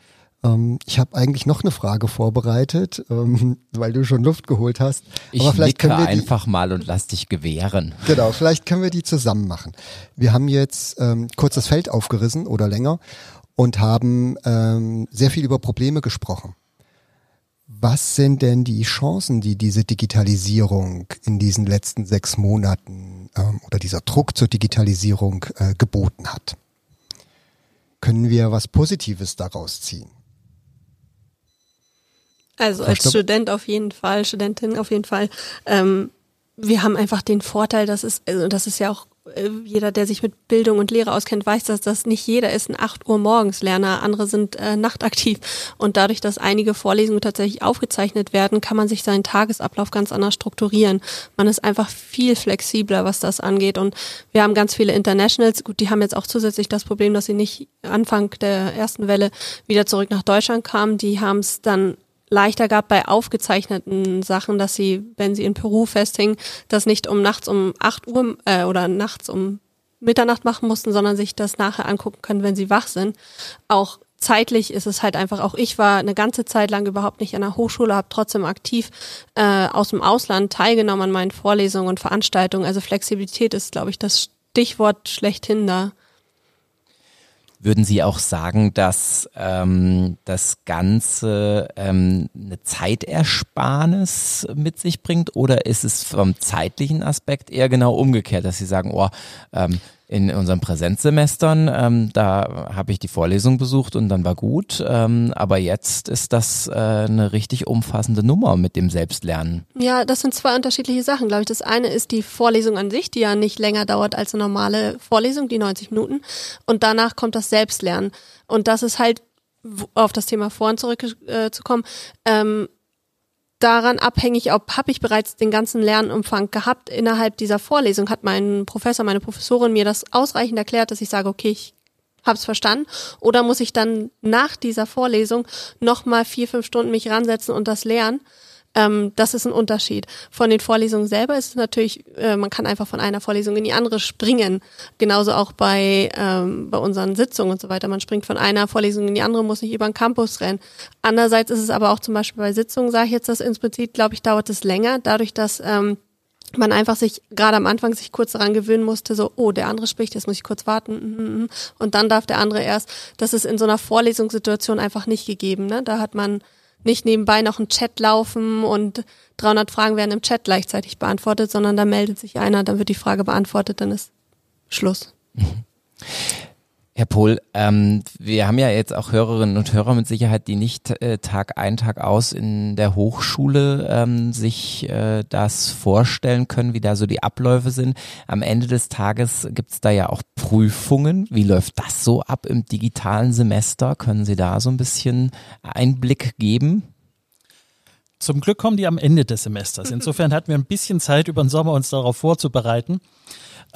Ähm, ich habe eigentlich noch eine Frage vorbereitet, ähm, [laughs] weil du schon Luft geholt hast. Ich Aber vielleicht können wir die, einfach mal und lass dich gewähren. Genau, vielleicht können wir die zusammen machen. Wir haben jetzt ähm, kurz das Feld aufgerissen oder länger und haben ähm, sehr viel über Probleme gesprochen. Was sind denn die Chancen, die diese Digitalisierung in diesen letzten sechs Monaten ähm, oder dieser Druck zur Digitalisierung äh, geboten hat? Können wir was Positives daraus ziehen? Also als Student auf jeden Fall, Studentin auf jeden Fall. Ähm, wir haben einfach den Vorteil, dass es, also das ist ja auch äh, jeder, der sich mit Bildung und Lehre auskennt, weiß, dass das nicht jeder ist ein 8 Uhr morgens Lerner, andere sind äh, nachtaktiv. Und dadurch, dass einige Vorlesungen tatsächlich aufgezeichnet werden, kann man sich seinen Tagesablauf ganz anders strukturieren. Man ist einfach viel flexibler, was das angeht. Und wir haben ganz viele Internationals. Gut, die haben jetzt auch zusätzlich das Problem, dass sie nicht Anfang der ersten Welle wieder zurück nach Deutschland kamen. Die haben es dann leichter gab bei aufgezeichneten Sachen, dass sie, wenn sie in Peru festhingen, das nicht um nachts um 8 Uhr äh, oder nachts um Mitternacht machen mussten, sondern sich das nachher angucken können, wenn sie wach sind. Auch zeitlich ist es halt einfach, auch ich war eine ganze Zeit lang überhaupt nicht an der Hochschule, habe trotzdem aktiv äh, aus dem Ausland teilgenommen an meinen Vorlesungen und Veranstaltungen. Also Flexibilität ist, glaube ich, das Stichwort schlechthin da. Würden Sie auch sagen, dass ähm, das Ganze ähm, eine Zeitersparnis mit sich bringt? Oder ist es vom zeitlichen Aspekt eher genau umgekehrt, dass Sie sagen, oh, ähm, in unseren Präsenzsemestern, ähm, da habe ich die Vorlesung besucht und dann war gut. Ähm, aber jetzt ist das äh, eine richtig umfassende Nummer mit dem Selbstlernen. Ja, das sind zwei unterschiedliche Sachen, glaube ich. Das eine ist die Vorlesung an sich, die ja nicht länger dauert als eine normale Vorlesung, die 90 Minuten. Und danach kommt das Selbstlernen. Und das ist halt, auf das Thema vorhin zurückzukommen, äh, ähm, daran abhängig, ob habe ich bereits den ganzen Lernumfang gehabt innerhalb dieser Vorlesung, hat mein Professor, meine Professorin mir das ausreichend erklärt, dass ich sage, okay, ich habe es verstanden, oder muss ich dann nach dieser Vorlesung nochmal vier, fünf Stunden mich ransetzen und das lernen? Ähm, das ist ein Unterschied. Von den Vorlesungen selber ist es natürlich, äh, man kann einfach von einer Vorlesung in die andere springen. Genauso auch bei, ähm, bei unseren Sitzungen und so weiter. Man springt von einer Vorlesung in die andere, muss nicht über den Campus rennen. Andererseits ist es aber auch zum Beispiel bei Sitzungen, sage ich jetzt das Prinzip, glaube ich, dauert es länger, dadurch, dass ähm, man einfach sich gerade am Anfang sich kurz daran gewöhnen musste, so, oh, der andere spricht, jetzt muss ich kurz warten mhm, mhm. und dann darf der andere erst. Das ist in so einer Vorlesungssituation einfach nicht gegeben. Ne? Da hat man nicht nebenbei noch einen Chat laufen und 300 Fragen werden im Chat gleichzeitig beantwortet, sondern da meldet sich einer, dann wird die Frage beantwortet, dann ist Schluss. Mhm. [laughs] Herr Pohl, ähm, wir haben ja jetzt auch Hörerinnen und Hörer mit Sicherheit, die nicht äh, Tag ein, Tag aus in der Hochschule ähm, sich äh, das vorstellen können, wie da so die Abläufe sind. Am Ende des Tages gibt's da ja auch Prüfungen. Wie läuft das so ab im digitalen Semester? Können Sie da so ein bisschen Einblick geben? Zum Glück kommen die am Ende des Semesters. Insofern hatten wir ein bisschen Zeit über den Sommer uns darauf vorzubereiten.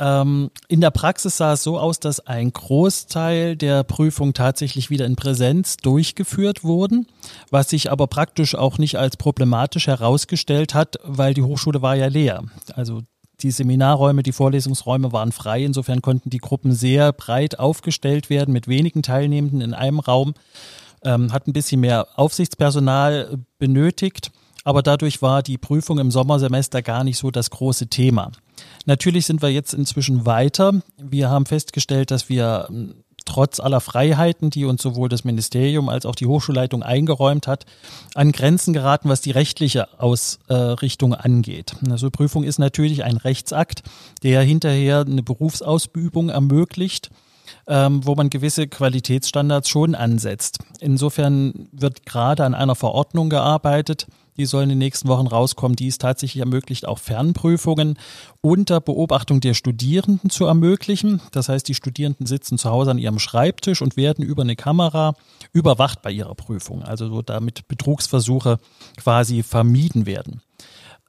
Ähm, in der Praxis sah es so aus, dass ein Großteil der Prüfung tatsächlich wieder in Präsenz durchgeführt wurden, was sich aber praktisch auch nicht als problematisch herausgestellt hat, weil die Hochschule war ja leer. Also die Seminarräume, die Vorlesungsräume waren frei. Insofern konnten die Gruppen sehr breit aufgestellt werden mit wenigen Teilnehmenden in einem Raum. Ähm, hat ein bisschen mehr Aufsichtspersonal benötigt, aber dadurch war die Prüfung im Sommersemester gar nicht so das große Thema. Natürlich sind wir jetzt inzwischen weiter. Wir haben festgestellt, dass wir ähm, trotz aller Freiheiten, die uns sowohl das Ministerium als auch die Hochschulleitung eingeräumt hat, an Grenzen geraten, was die rechtliche Ausrichtung angeht. Also Prüfung ist natürlich ein Rechtsakt, der hinterher eine Berufsausübung ermöglicht ähm, wo man gewisse Qualitätsstandards schon ansetzt. Insofern wird gerade an einer Verordnung gearbeitet, die soll in den nächsten Wochen rauskommen, die es tatsächlich ermöglicht, auch Fernprüfungen unter Beobachtung der Studierenden zu ermöglichen. Das heißt, die Studierenden sitzen zu Hause an ihrem Schreibtisch und werden über eine Kamera überwacht bei ihrer Prüfung. Also so damit Betrugsversuche quasi vermieden werden.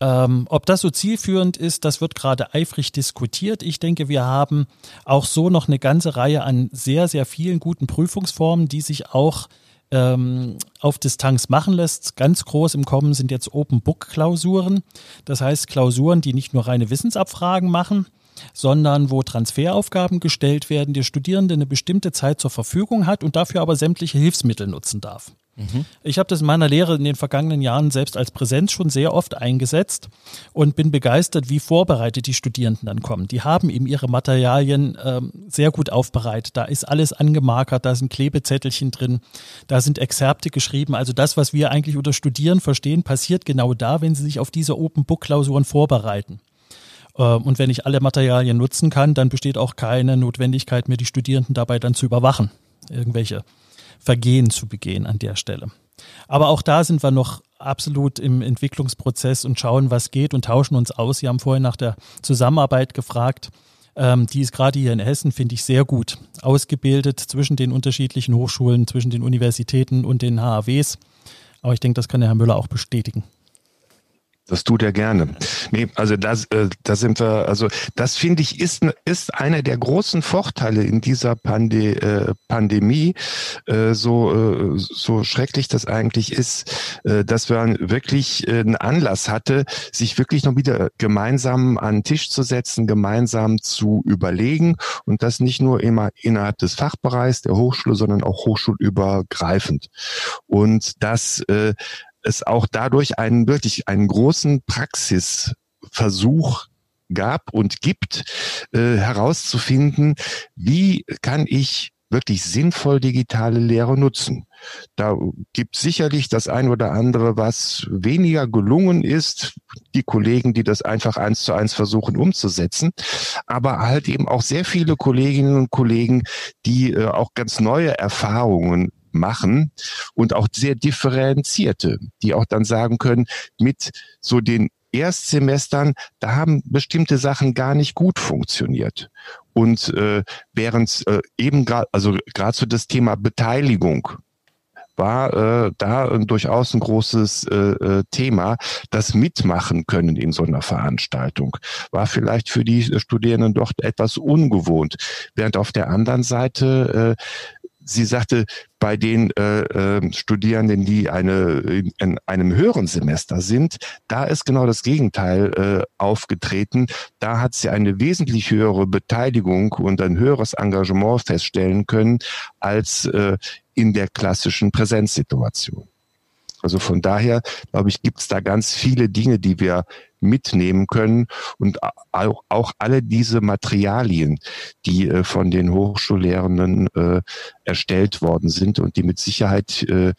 Ähm, ob das so zielführend ist, das wird gerade eifrig diskutiert. Ich denke, wir haben auch so noch eine ganze Reihe an sehr, sehr vielen guten Prüfungsformen, die sich auch ähm, auf Distanz machen lässt. Ganz groß im Kommen sind jetzt Open Book Klausuren. Das heißt Klausuren, die nicht nur reine Wissensabfragen machen, sondern wo Transferaufgaben gestellt werden, der Studierende eine bestimmte Zeit zur Verfügung hat und dafür aber sämtliche Hilfsmittel nutzen darf. Mhm. Ich habe das in meiner Lehre in den vergangenen Jahren selbst als Präsenz schon sehr oft eingesetzt und bin begeistert, wie vorbereitet die Studierenden dann kommen. Die haben eben ihre Materialien ähm, sehr gut aufbereitet. Da ist alles angemarkert, da sind Klebezettelchen drin, da sind Exzerpte geschrieben. Also das, was wir eigentlich unter Studieren verstehen, passiert genau da, wenn sie sich auf diese Open Book Klausuren vorbereiten. Ähm, und wenn ich alle Materialien nutzen kann, dann besteht auch keine Notwendigkeit mehr, die Studierenden dabei dann zu überwachen. Irgendwelche Vergehen zu begehen an der Stelle. Aber auch da sind wir noch absolut im Entwicklungsprozess und schauen, was geht und tauschen uns aus. Sie haben vorhin nach der Zusammenarbeit gefragt. Ähm, die ist gerade hier in Hessen, finde ich, sehr gut ausgebildet zwischen den unterschiedlichen Hochschulen, zwischen den Universitäten und den HAWs. Aber ich denke, das kann der Herr Müller auch bestätigen. Das tut er gerne. Nee, also das, äh, da sind wir, also das finde ich ist, ist einer der großen Vorteile in dieser Pande, äh, Pandemie, äh, so, äh, so schrecklich das eigentlich ist, äh, dass man wirklich äh, einen Anlass hatte, sich wirklich noch wieder gemeinsam an den Tisch zu setzen, gemeinsam zu überlegen und das nicht nur immer innerhalb des Fachbereichs der Hochschule, sondern auch hochschulübergreifend. Und das äh, es auch dadurch einen wirklich einen großen Praxisversuch gab und gibt, äh, herauszufinden, wie kann ich wirklich sinnvoll digitale Lehre nutzen. Da gibt sicherlich das ein oder andere, was weniger gelungen ist. Die Kollegen, die das einfach eins zu eins versuchen umzusetzen. Aber halt eben auch sehr viele Kolleginnen und Kollegen, die äh, auch ganz neue Erfahrungen machen und auch sehr differenzierte, die auch dann sagen können, mit so den Erstsemestern, da haben bestimmte Sachen gar nicht gut funktioniert. Und äh, während äh, eben gerade, also gerade so das Thema Beteiligung war äh, da durchaus ein großes äh, äh, Thema. Das Mitmachen können in so einer Veranstaltung war vielleicht für die Studierenden doch etwas ungewohnt. Während auf der anderen Seite äh, sie sagte, bei den äh, äh, Studierenden, die eine, in, in einem höheren Semester sind, da ist genau das Gegenteil äh, aufgetreten. Da hat sie eine wesentlich höhere Beteiligung und ein höheres Engagement feststellen können als äh, in der klassischen Präsenzsituation. Also von daher, glaube ich, gibt es da ganz viele Dinge, die wir mitnehmen können und auch, auch alle diese Materialien, die äh, von den Hochschullehrenden äh, erstellt worden sind und die mit Sicherheit äh,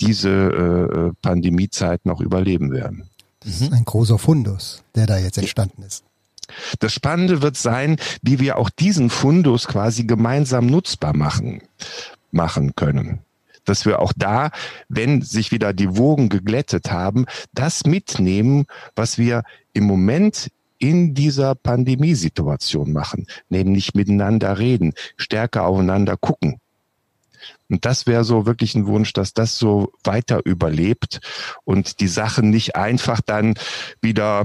diese Pandemiezeit noch überleben werden. Das ist ein großer Fundus, der da jetzt entstanden ist. Das Spannende wird sein, wie wir auch diesen Fundus quasi gemeinsam nutzbar machen, machen können dass wir auch da, wenn sich wieder die Wogen geglättet haben, das mitnehmen, was wir im Moment in dieser Pandemiesituation machen, nämlich miteinander reden, stärker aufeinander gucken. Und das wäre so wirklich ein Wunsch, dass das so weiter überlebt und die Sachen nicht einfach dann wieder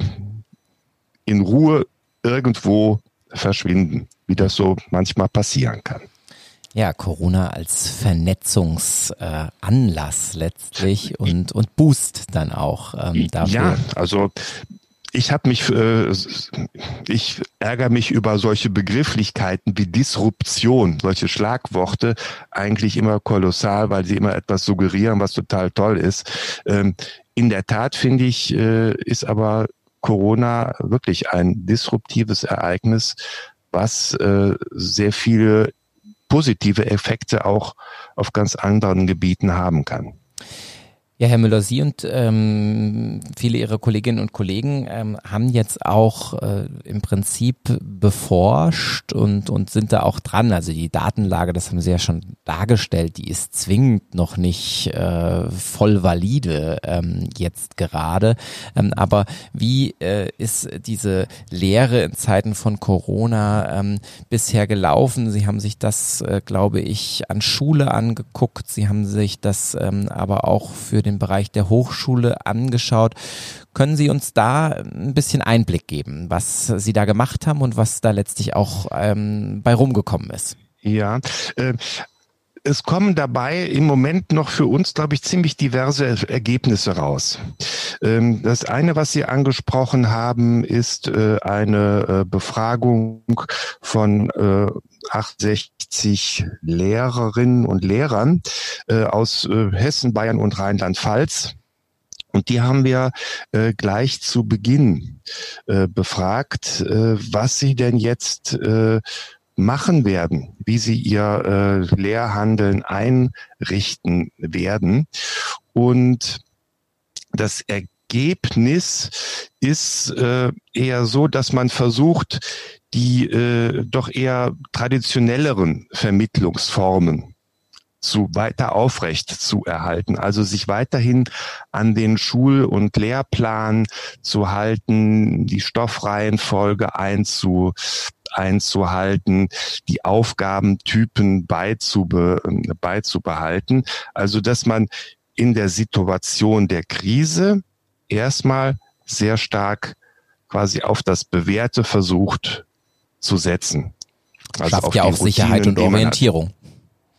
in Ruhe irgendwo verschwinden, wie das so manchmal passieren kann. Ja, Corona als Vernetzungsanlass äh, letztlich und, und Boost dann auch ähm, dafür. Ja, also ich habe mich, äh, ich ärgere mich über solche Begrifflichkeiten wie Disruption, solche Schlagworte eigentlich immer kolossal, weil sie immer etwas suggerieren, was total toll ist. Ähm, in der Tat finde ich, äh, ist aber Corona wirklich ein disruptives Ereignis, was äh, sehr viele positive Effekte auch auf ganz anderen Gebieten haben kann. Ja, Herr Müller, Sie und ähm, viele Ihrer Kolleginnen und Kollegen ähm, haben jetzt auch äh, im Prinzip beforscht und, und sind da auch dran. Also die Datenlage, das haben Sie ja schon dargestellt, die ist zwingend noch nicht äh, voll valide ähm, jetzt gerade. Ähm, aber wie äh, ist diese Lehre in Zeiten von Corona ähm, bisher gelaufen? Sie haben sich das, äh, glaube ich, an Schule angeguckt. Sie haben sich das ähm, aber auch für den den Bereich der Hochschule angeschaut. Können Sie uns da ein bisschen Einblick geben, was Sie da gemacht haben und was da letztlich auch ähm, bei rumgekommen ist? Ja, äh, es kommen dabei im Moment noch für uns, glaube ich, ziemlich diverse Ergebnisse raus. Ähm, das eine, was Sie angesprochen haben, ist äh, eine äh, Befragung von 68 Lehrerinnen und Lehrern aus Hessen, Bayern und Rheinland-Pfalz. Und die haben wir äh, gleich zu Beginn äh, befragt, äh, was sie denn jetzt äh, machen werden, wie sie ihr äh, Lehrhandeln einrichten werden. Und das Ergebnis ist äh, eher so, dass man versucht, die äh, doch eher traditionelleren Vermittlungsformen zu weiter aufrecht zu erhalten. Also sich weiterhin an den Schul- und Lehrplan zu halten, die Stoffreihenfolge einzu, einzuhalten, die Aufgabentypen beizube, beizubehalten. Also dass man in der Situation der Krise erstmal sehr stark quasi auf das Bewährte versucht zu setzen. Also Schafft ja auch Sicherheit und Orientierung.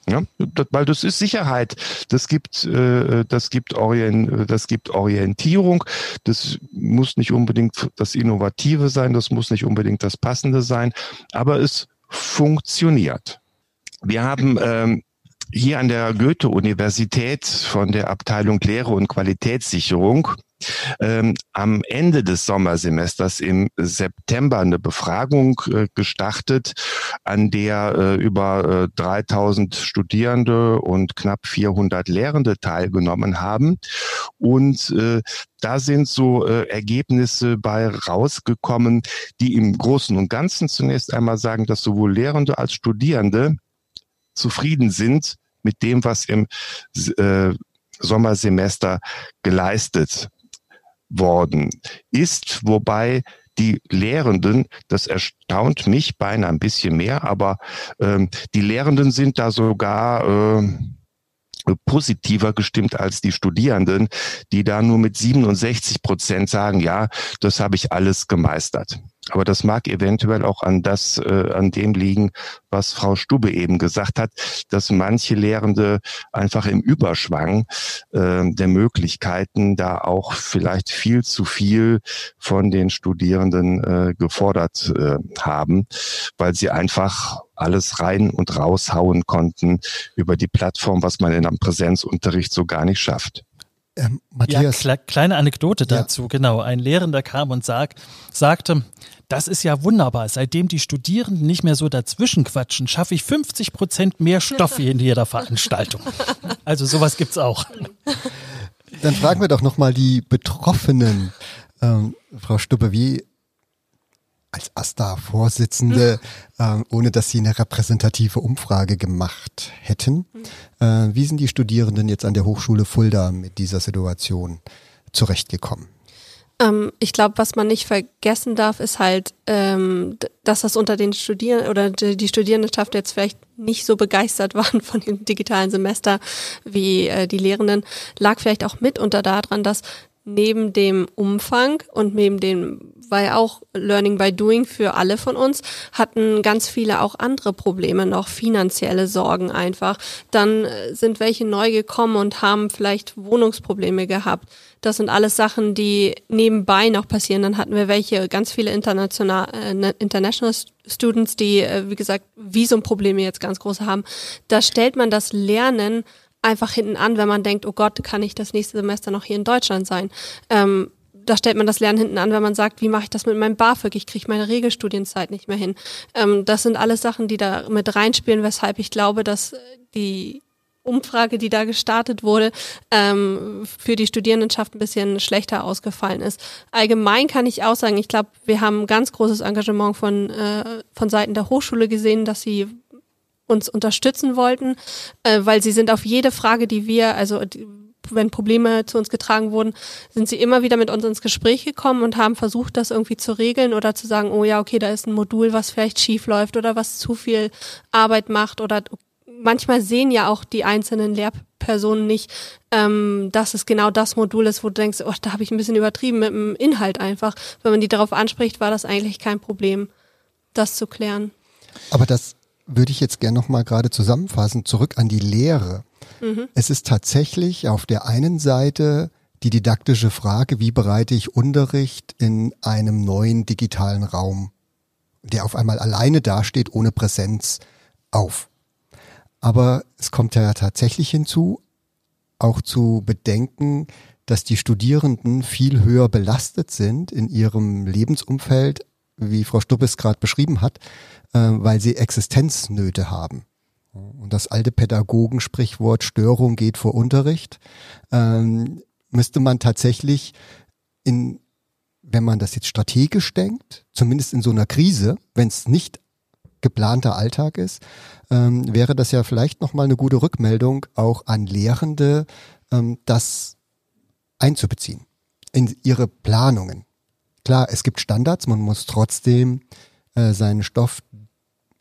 Ja, weil das ist Sicherheit. Das gibt, äh, das gibt, Orient, das gibt Orientierung. Das muss nicht unbedingt das Innovative sein. Das muss nicht unbedingt das Passende sein. Aber es funktioniert. Wir haben ähm, hier an der Goethe-Universität von der Abteilung Lehre und Qualitätssicherung ähm, am Ende des Sommersemesters im September eine Befragung äh, gestartet, an der äh, über äh, 3000 Studierende und knapp 400 Lehrende teilgenommen haben. Und äh, da sind so äh, Ergebnisse bei rausgekommen, die im Großen und Ganzen zunächst einmal sagen, dass sowohl Lehrende als Studierende zufrieden sind mit dem, was im äh, Sommersemester geleistet worden ist, wobei die Lehrenden, das erstaunt mich beinahe ein bisschen mehr, aber ähm, die Lehrenden sind da sogar äh, positiver gestimmt als die Studierenden, die da nur mit 67 Prozent sagen, ja, das habe ich alles gemeistert. Aber das mag eventuell auch an das, äh, an dem liegen, was Frau Stube eben gesagt hat, dass manche Lehrende einfach im Überschwang äh, der Möglichkeiten da auch vielleicht viel zu viel von den Studierenden äh, gefordert äh, haben, weil sie einfach alles rein und raushauen konnten über die Plattform, was man in einem Präsenzunterricht so gar nicht schafft. Ähm, Matthias. Ja, kleine Anekdote dazu, ja. genau. Ein Lehrender kam und sag, sagte, das ist ja wunderbar. Seitdem die Studierenden nicht mehr so dazwischen quatschen, schaffe ich 50 Prozent mehr Stoff [laughs] in jeder Veranstaltung. Also sowas gibt's auch. Dann fragen wir doch nochmal die Betroffenen. Ähm, Frau Stuppe, wie als AStA-Vorsitzende, äh, ohne dass Sie eine repräsentative Umfrage gemacht hätten. Äh, wie sind die Studierenden jetzt an der Hochschule Fulda mit dieser Situation zurechtgekommen? Ähm, ich glaube, was man nicht vergessen darf, ist halt, ähm, dass das unter den Studierenden oder die Studierendenschaft jetzt vielleicht nicht so begeistert [laughs] waren von dem digitalen Semester wie äh, die Lehrenden, lag vielleicht auch mit unter daran, dass neben dem Umfang und neben dem ja auch Learning by Doing für alle von uns, hatten ganz viele auch andere Probleme noch, finanzielle Sorgen einfach. Dann äh, sind welche neu gekommen und haben vielleicht Wohnungsprobleme gehabt. Das sind alles Sachen, die nebenbei noch passieren. Dann hatten wir welche, ganz viele international, äh, international Students, die, äh, wie gesagt, Visumprobleme jetzt ganz große haben. Da stellt man das Lernen einfach hinten an, wenn man denkt, oh Gott, kann ich das nächste Semester noch hier in Deutschland sein? Ähm, da stellt man das Lernen hinten an, wenn man sagt, wie mache ich das mit meinem BAföG? Ich kriege meine Regelstudienzeit nicht mehr hin. Ähm, das sind alles Sachen, die da mit reinspielen, weshalb ich glaube, dass die Umfrage, die da gestartet wurde, ähm, für die Studierendenschaft ein bisschen schlechter ausgefallen ist. Allgemein kann ich auch sagen, ich glaube, wir haben ganz großes Engagement von, äh, von Seiten der Hochschule gesehen, dass sie uns unterstützen wollten, äh, weil sie sind auf jede Frage, die wir, also die, wenn Probleme zu uns getragen wurden, sind sie immer wieder mit uns ins Gespräch gekommen und haben versucht, das irgendwie zu regeln oder zu sagen, oh ja, okay, da ist ein Modul, was vielleicht schief läuft oder was zu viel Arbeit macht oder manchmal sehen ja auch die einzelnen Lehrpersonen nicht, ähm, dass es genau das Modul ist, wo du denkst, oh, da habe ich ein bisschen übertrieben mit dem Inhalt einfach. Wenn man die darauf anspricht, war das eigentlich kein Problem, das zu klären. Aber das würde ich jetzt gerne nochmal gerade zusammenfassen, zurück an die Lehre. Mhm. Es ist tatsächlich auf der einen Seite die didaktische Frage, wie bereite ich Unterricht in einem neuen digitalen Raum, der auf einmal alleine dasteht, ohne Präsenz, auf. Aber es kommt ja tatsächlich hinzu, auch zu bedenken, dass die Studierenden viel höher belastet sind in ihrem Lebensumfeld, wie Frau Stuppes gerade beschrieben hat, äh, weil sie Existenznöte haben. Und das alte Pädagogensprichwort Störung geht vor Unterricht, ähm, müsste man tatsächlich in, wenn man das jetzt strategisch denkt, zumindest in so einer Krise, wenn es nicht geplanter Alltag ist, ähm, wäre das ja vielleicht nochmal eine gute Rückmeldung auch an Lehrende, ähm, das einzubeziehen in ihre Planungen. Klar, es gibt Standards, man muss trotzdem äh, seinen Stoff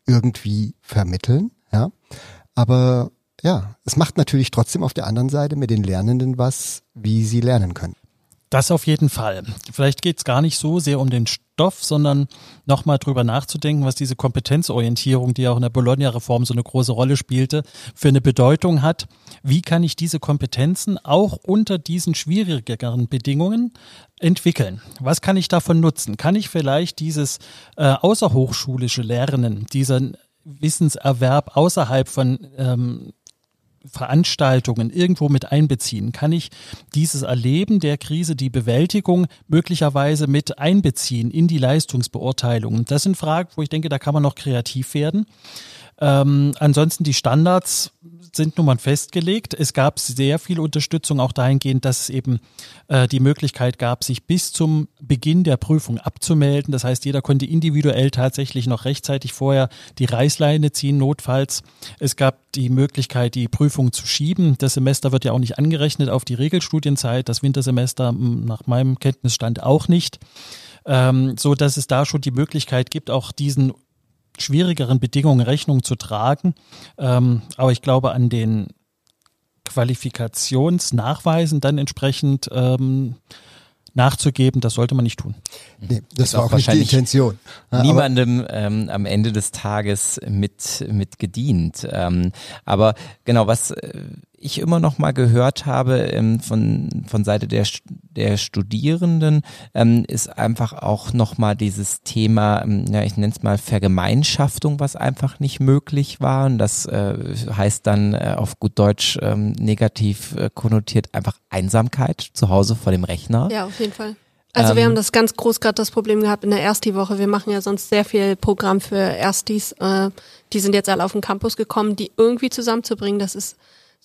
irgendwie vermitteln, ja. Aber ja, es macht natürlich trotzdem auf der anderen Seite mit den Lernenden was, wie sie lernen können. Das auf jeden Fall. Vielleicht geht es gar nicht so sehr um den Stoff, sondern nochmal drüber nachzudenken, was diese Kompetenzorientierung, die auch in der Bologna-Reform so eine große Rolle spielte, für eine Bedeutung hat. Wie kann ich diese Kompetenzen auch unter diesen schwierigeren Bedingungen entwickeln? Was kann ich davon nutzen? Kann ich vielleicht dieses äh, außerhochschulische Lernen, diesen Wissenserwerb außerhalb von ähm, Veranstaltungen irgendwo mit einbeziehen? Kann ich dieses Erleben der Krise, die Bewältigung möglicherweise mit einbeziehen in die Leistungsbeurteilung? Das sind Fragen, wo ich denke, da kann man noch kreativ werden. Ähm, ansonsten die Standards sind nun mal festgelegt. Es gab sehr viel Unterstützung auch dahingehend, dass es eben äh, die Möglichkeit gab, sich bis zum Beginn der Prüfung abzumelden. Das heißt, jeder konnte individuell tatsächlich noch rechtzeitig vorher die Reißleine ziehen, notfalls. Es gab die Möglichkeit, die Prüfung zu schieben. Das Semester wird ja auch nicht angerechnet auf die Regelstudienzeit, das Wintersemester nach meinem Kenntnisstand auch nicht. Ähm, so dass es da schon die Möglichkeit gibt, auch diesen schwierigeren Bedingungen Rechnung zu tragen. Ähm, aber ich glaube, an den Qualifikationsnachweisen dann entsprechend ähm, nachzugeben, das sollte man nicht tun. Nee, das ist war auch, nicht die Intention. Niemandem ähm, am Ende des Tages mit, mit gedient. Ähm, aber genau, was äh, ich immer noch mal gehört habe ähm, von, von Seite der, der Studierenden, ähm, ist einfach auch noch mal dieses Thema, ähm, ja, ich nenne es mal Vergemeinschaftung, was einfach nicht möglich war. Und das äh, heißt dann äh, auf gut Deutsch ähm, negativ äh, konnotiert einfach Einsamkeit zu Hause vor dem Rechner. Ja, auf jeden Fall. Also ähm, wir haben das ganz groß gerade das Problem gehabt in der Ersti-Woche. Wir machen ja sonst sehr viel Programm für Erstis. Äh, die sind jetzt alle auf den Campus gekommen, die irgendwie zusammenzubringen. Das ist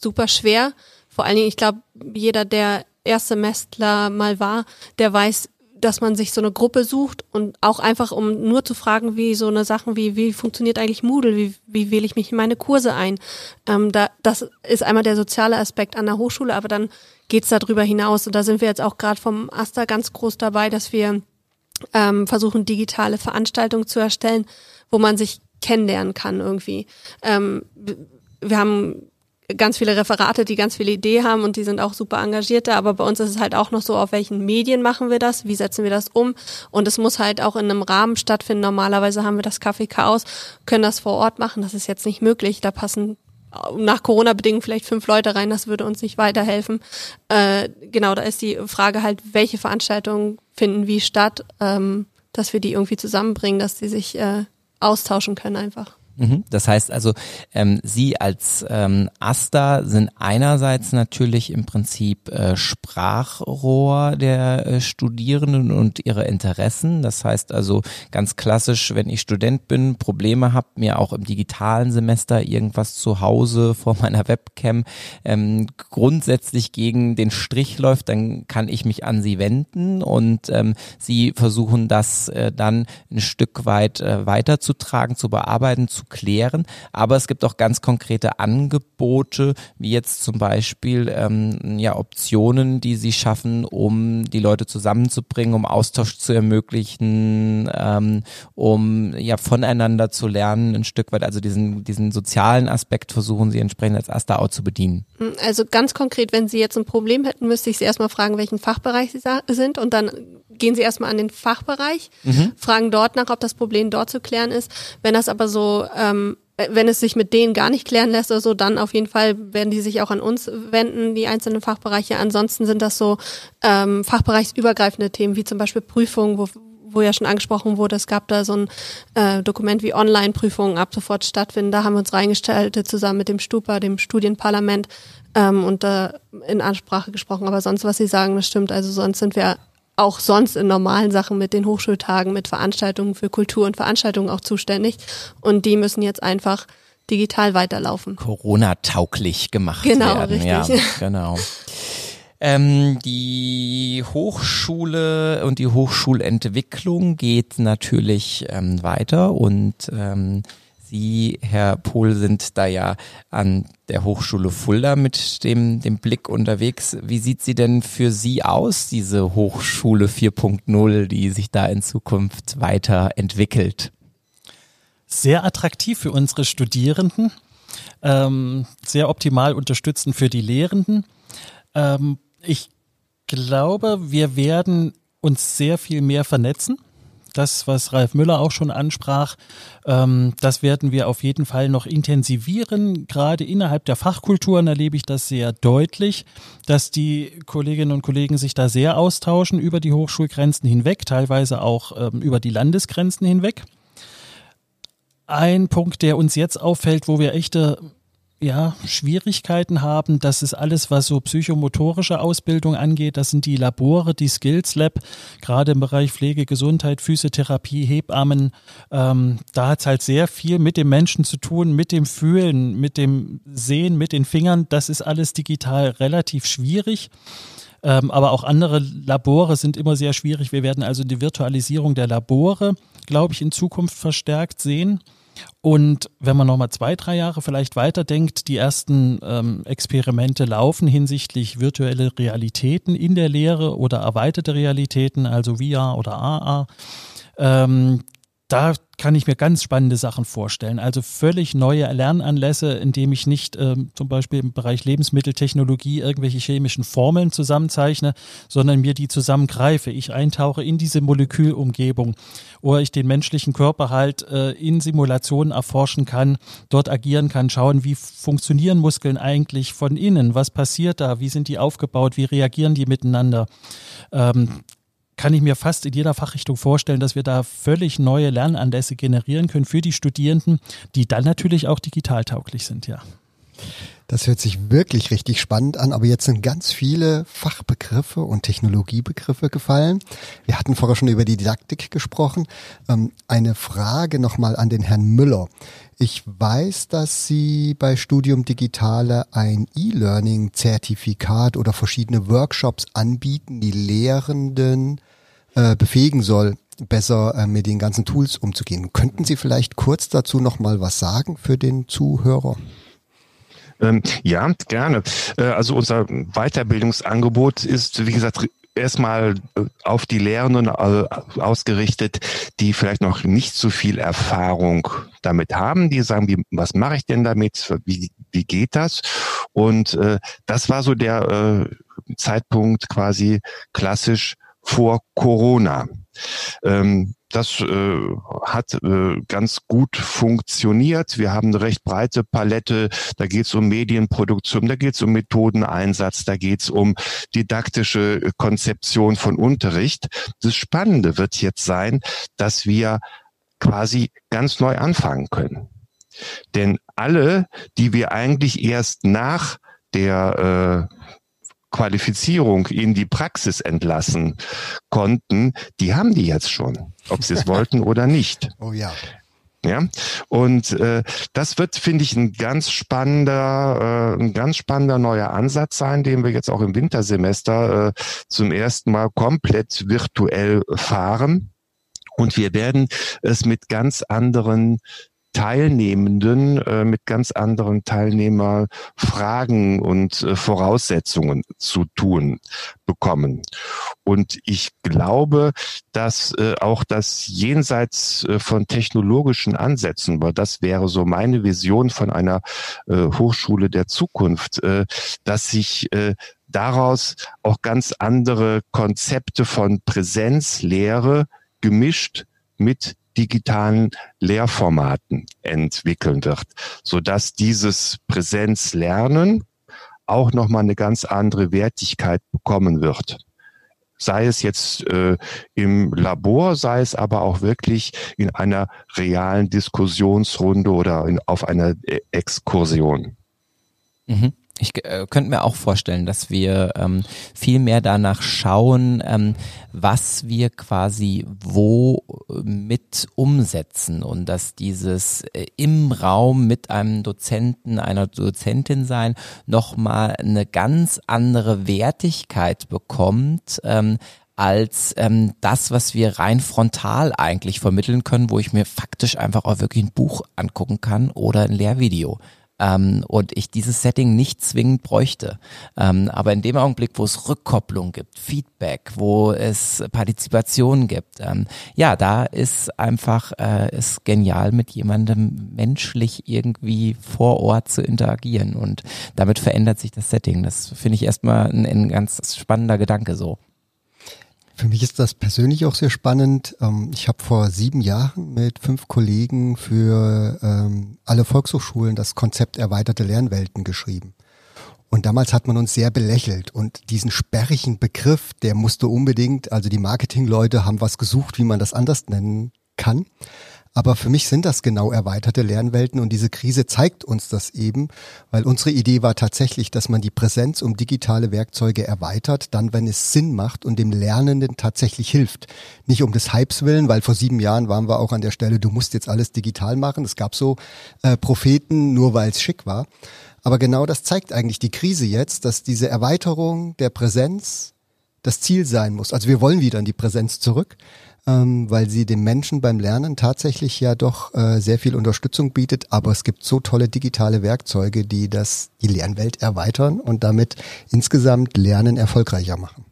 super schwer. Vor allen Dingen, ich glaube, jeder, der Erstsemestler mal war, der weiß, dass man sich so eine Gruppe sucht und auch einfach, um nur zu fragen, wie so eine Sachen wie, wie funktioniert eigentlich Moodle, wie, wie wähle ich mich in meine Kurse ein. Ähm, da, das ist einmal der soziale Aspekt an der Hochschule, aber dann geht's darüber hinaus. Und da sind wir jetzt auch gerade vom Asta ganz groß dabei, dass wir ähm, versuchen, digitale Veranstaltungen zu erstellen, wo man sich kennenlernen kann irgendwie. Ähm, wir haben ganz viele Referate, die ganz viele Ideen haben und die sind auch super engagierte, aber bei uns ist es halt auch noch so, auf welchen Medien machen wir das, wie setzen wir das um und es muss halt auch in einem Rahmen stattfinden. Normalerweise haben wir das Kaffee Chaos, können das vor Ort machen, das ist jetzt nicht möglich, da passen nach Corona-Bedingungen vielleicht fünf Leute rein, das würde uns nicht weiterhelfen. Äh, genau, da ist die Frage halt, welche Veranstaltungen finden wie statt, ähm, dass wir die irgendwie zusammenbringen, dass die sich äh, austauschen können einfach. Mhm. Das heißt also, ähm, Sie als ähm, Asta sind einerseits natürlich im Prinzip äh, Sprachrohr der äh, Studierenden und ihre Interessen. Das heißt also ganz klassisch, wenn ich Student bin, Probleme habe, mir auch im digitalen Semester irgendwas zu Hause vor meiner Webcam ähm, grundsätzlich gegen den Strich läuft, dann kann ich mich an Sie wenden und ähm, Sie versuchen das äh, dann ein Stück weit äh, weiterzutragen, zu bearbeiten, zu klären. Aber es gibt auch ganz konkrete Angebote, wie jetzt zum Beispiel ähm, ja, Optionen, die sie schaffen, um die Leute zusammenzubringen, um Austausch zu ermöglichen, ähm, um ja voneinander zu lernen, ein Stück weit. Also diesen, diesen sozialen Aspekt versuchen sie entsprechend als Asta auch zu bedienen. Also ganz konkret, wenn Sie jetzt ein Problem hätten, müsste ich Sie erstmal fragen, welchen Fachbereich Sie sind und dann gehen Sie erstmal an den Fachbereich, mhm. fragen dort nach, ob das Problem dort zu klären ist. Wenn das aber so, ähm, wenn es sich mit denen gar nicht klären lässt oder so, dann auf jeden Fall werden die sich auch an uns wenden, die einzelnen Fachbereiche. Ansonsten sind das so ähm, fachbereichsübergreifende Themen, wie zum Beispiel Prüfungen, wo, wo ja schon angesprochen wurde, es gab da so ein äh, Dokument wie Online-Prüfungen ab sofort stattfinden. Da haben wir uns reingestellt zusammen mit dem Stupa, dem Studienparlament ähm, und da in Ansprache gesprochen. Aber sonst, was Sie sagen, das stimmt. Also sonst sind wir auch sonst in normalen Sachen mit den Hochschultagen, mit Veranstaltungen für Kultur und Veranstaltungen auch zuständig. Und die müssen jetzt einfach digital weiterlaufen. Corona-tauglich gemacht genau, werden. Richtig. Ja, [laughs] genau. Ähm, die Hochschule und die Hochschulentwicklung geht natürlich ähm, weiter und ähm, Sie, Herr Pohl, sind da ja an der Hochschule Fulda mit dem, dem Blick unterwegs. Wie sieht sie denn für Sie aus, diese Hochschule 4.0, die sich da in Zukunft weiterentwickelt? Sehr attraktiv für unsere Studierenden, ähm, sehr optimal unterstützend für die Lehrenden. Ähm, ich glaube, wir werden uns sehr viel mehr vernetzen das, was Ralf Müller auch schon ansprach, ähm, das werden wir auf jeden Fall noch intensivieren. Gerade innerhalb der Fachkulturen erlebe ich das sehr deutlich, dass die Kolleginnen und Kollegen sich da sehr austauschen über die Hochschulgrenzen hinweg, teilweise auch ähm, über die Landesgrenzen hinweg. Ein Punkt, der uns jetzt auffällt, wo wir echte ja, Schwierigkeiten haben. Das ist alles, was so psychomotorische Ausbildung angeht. Das sind die Labore, die Skills Lab, gerade im Bereich Pflege, Gesundheit, Physiotherapie, Hebammen. Ähm, da hat es halt sehr viel mit dem Menschen zu tun, mit dem Fühlen, mit dem Sehen, mit den Fingern. Das ist alles digital relativ schwierig. Ähm, aber auch andere Labore sind immer sehr schwierig. Wir werden also die Virtualisierung der Labore, glaube ich, in Zukunft verstärkt sehen. Und wenn man nochmal zwei, drei Jahre vielleicht weiterdenkt, die ersten ähm, Experimente laufen hinsichtlich virtuelle Realitäten in der Lehre oder erweiterte Realitäten, also VR oder AR. Ähm, da kann ich mir ganz spannende Sachen vorstellen. Also völlig neue Lernanlässe, indem ich nicht ähm, zum Beispiel im Bereich Lebensmitteltechnologie irgendwelche chemischen Formeln zusammenzeichne, sondern mir die zusammengreife. Ich eintauche in diese Molekülumgebung oder ich den menschlichen Körper halt äh, in Simulationen erforschen kann, dort agieren kann, schauen, wie funktionieren Muskeln eigentlich von innen, was passiert da, wie sind die aufgebaut, wie reagieren die miteinander. Ähm, kann ich mir fast in jeder Fachrichtung vorstellen, dass wir da völlig neue Lernanlässe generieren können für die Studierenden, die dann natürlich auch digital tauglich sind, ja. Das hört sich wirklich richtig spannend an, aber jetzt sind ganz viele Fachbegriffe und Technologiebegriffe gefallen. Wir hatten vorher schon über die Didaktik gesprochen. Ähm, eine Frage nochmal an den Herrn Müller. Ich weiß, dass Sie bei Studium Digitale ein E-Learning-Zertifikat oder verschiedene Workshops anbieten, die Lehrenden äh, befähigen soll, besser äh, mit den ganzen Tools umzugehen. Könnten Sie vielleicht kurz dazu noch mal was sagen für den Zuhörer? Ähm, ja, gerne. Äh, also unser Weiterbildungsangebot ist, wie gesagt, erstmal äh, auf die Lehrenden äh, ausgerichtet, die vielleicht noch nicht so viel Erfahrung damit haben, die sagen, wie, was mache ich denn damit, wie, wie geht das? Und äh, das war so der äh, Zeitpunkt quasi klassisch vor Corona. Ähm, das äh, hat äh, ganz gut funktioniert. Wir haben eine recht breite Palette. Da geht es um Medienproduktion, da geht es um Methodeneinsatz, da geht es um didaktische Konzeption von Unterricht. Das Spannende wird jetzt sein, dass wir quasi ganz neu anfangen können. Denn alle, die wir eigentlich erst nach der äh, Qualifizierung in die Praxis entlassen konnten, die haben die jetzt schon, ob sie es wollten oder nicht. [laughs] Oh ja. Ja, und äh, das wird, finde ich, ein ganz spannender, äh, ein ganz spannender neuer Ansatz sein, den wir jetzt auch im Wintersemester äh, zum ersten Mal komplett virtuell fahren. Und wir werden es mit ganz anderen Teilnehmenden äh, mit ganz anderen Teilnehmerfragen und äh, Voraussetzungen zu tun bekommen. Und ich glaube, dass äh, auch das jenseits äh, von technologischen Ansätzen, weil das wäre so meine Vision von einer äh, Hochschule der Zukunft, äh, dass sich daraus auch ganz andere Konzepte von Präsenzlehre gemischt mit digitalen Lehrformaten entwickeln wird, so dass dieses Präsenzlernen auch nochmal eine ganz andere Wertigkeit bekommen wird. Sei es jetzt äh, im Labor, sei es aber auch wirklich in einer realen Diskussionsrunde oder in, auf einer äh, Exkursion. Mhm. Ich äh, könnte mir auch vorstellen, dass wir ähm, viel mehr danach schauen, ähm, was wir quasi wo äh, mit umsetzen und dass dieses äh, im Raum mit einem Dozenten, einer Dozentin sein nochmal eine ganz andere Wertigkeit bekommt, ähm, als ähm, das, was wir rein frontal eigentlich vermitteln können, wo ich mir faktisch einfach auch wirklich ein Buch angucken kann oder ein Lehrvideo ähm, und ich dieses Setting nicht zwingend bräuchte. Ähm, aber in dem Augenblick, wo es Rückkopplung gibt, Feedback, wo es Partizipation gibt, ähm, ja, da ist einfach äh, ist genial mit jemandem menschlich irgendwie vor Ort zu interagieren und damit verändert sich das Setting. Das finde ich erstmal ein, ein ganz spannender Gedanke so. Für mich ist das persönlich auch sehr spannend. Ähm, ich habe vor sieben Jahren mit fünf Kollegen für ähm, alle Volkshochschulen das Konzept erweiterte Lernwelten geschrieben. Und damals hat man uns sehr belächelt und diesen sperrigen Begriff, der musste unbedingt, also die Marketingleute haben was gesucht, wie man das anders nennen kann. Aber für mich sind das genau erweiterte Lernwelten und diese Krise zeigt uns das eben, weil unsere Idee war tatsächlich, dass man die Präsenz um digitale Werkzeuge erweitert, dann wenn es Sinn macht und dem Lernenden tatsächlich hilft. Nicht um des Hypes willen, weil vor sieben Jahren waren wir auch an der Stelle, du musst jetzt alles digital machen. Es gab so äh, Propheten, nur weil es schick war. Aber genau das zeigt eigentlich die Krise jetzt, dass diese Erweiterung der Präsenz das Ziel sein muss. Also wir wollen wieder in die Präsenz zurück ähm, weil sie dem Menschen beim Lernen tatsächlich ja doch äh, sehr viel Unterstützung bietet. Aber es gibt so tolle digitale Werkzeuge, die das die Lernwelt erweitern und damit insgesamt Lernen erfolgreicher machen.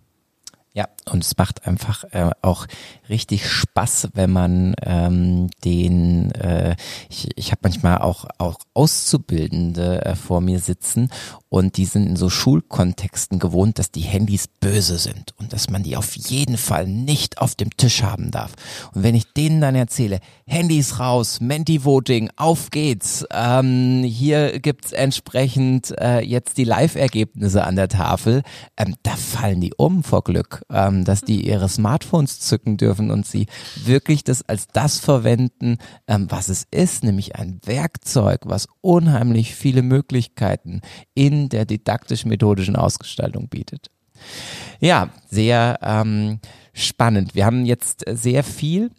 Ja, und es macht einfach äh, auch richtig Spaß, wenn man ähm, den, äh, ich, ich habe manchmal auch, auch Auszubildende äh, vor mir sitzen und die sind in so Schulkontexten gewohnt, dass die Handys böse sind und dass man die auf jeden Fall nicht auf dem Tisch haben darf. Und wenn ich denen dann erzähle, Handys raus, Menti-Voting, auf geht's, ähm, hier gibt's entsprechend äh, jetzt die Live-Ergebnisse an der Tafel, ähm, da fallen die um vor Glück ähm, dass die ihre Smartphones zücken dürfen und sie wirklich das als das verwenden, ähm, was es ist, nämlich ein Werkzeug, was unheimlich viele Möglichkeiten in der didaktisch-methodischen Ausgestaltung bietet. Ja, sehr ähm, spannend. Wir haben jetzt sehr viel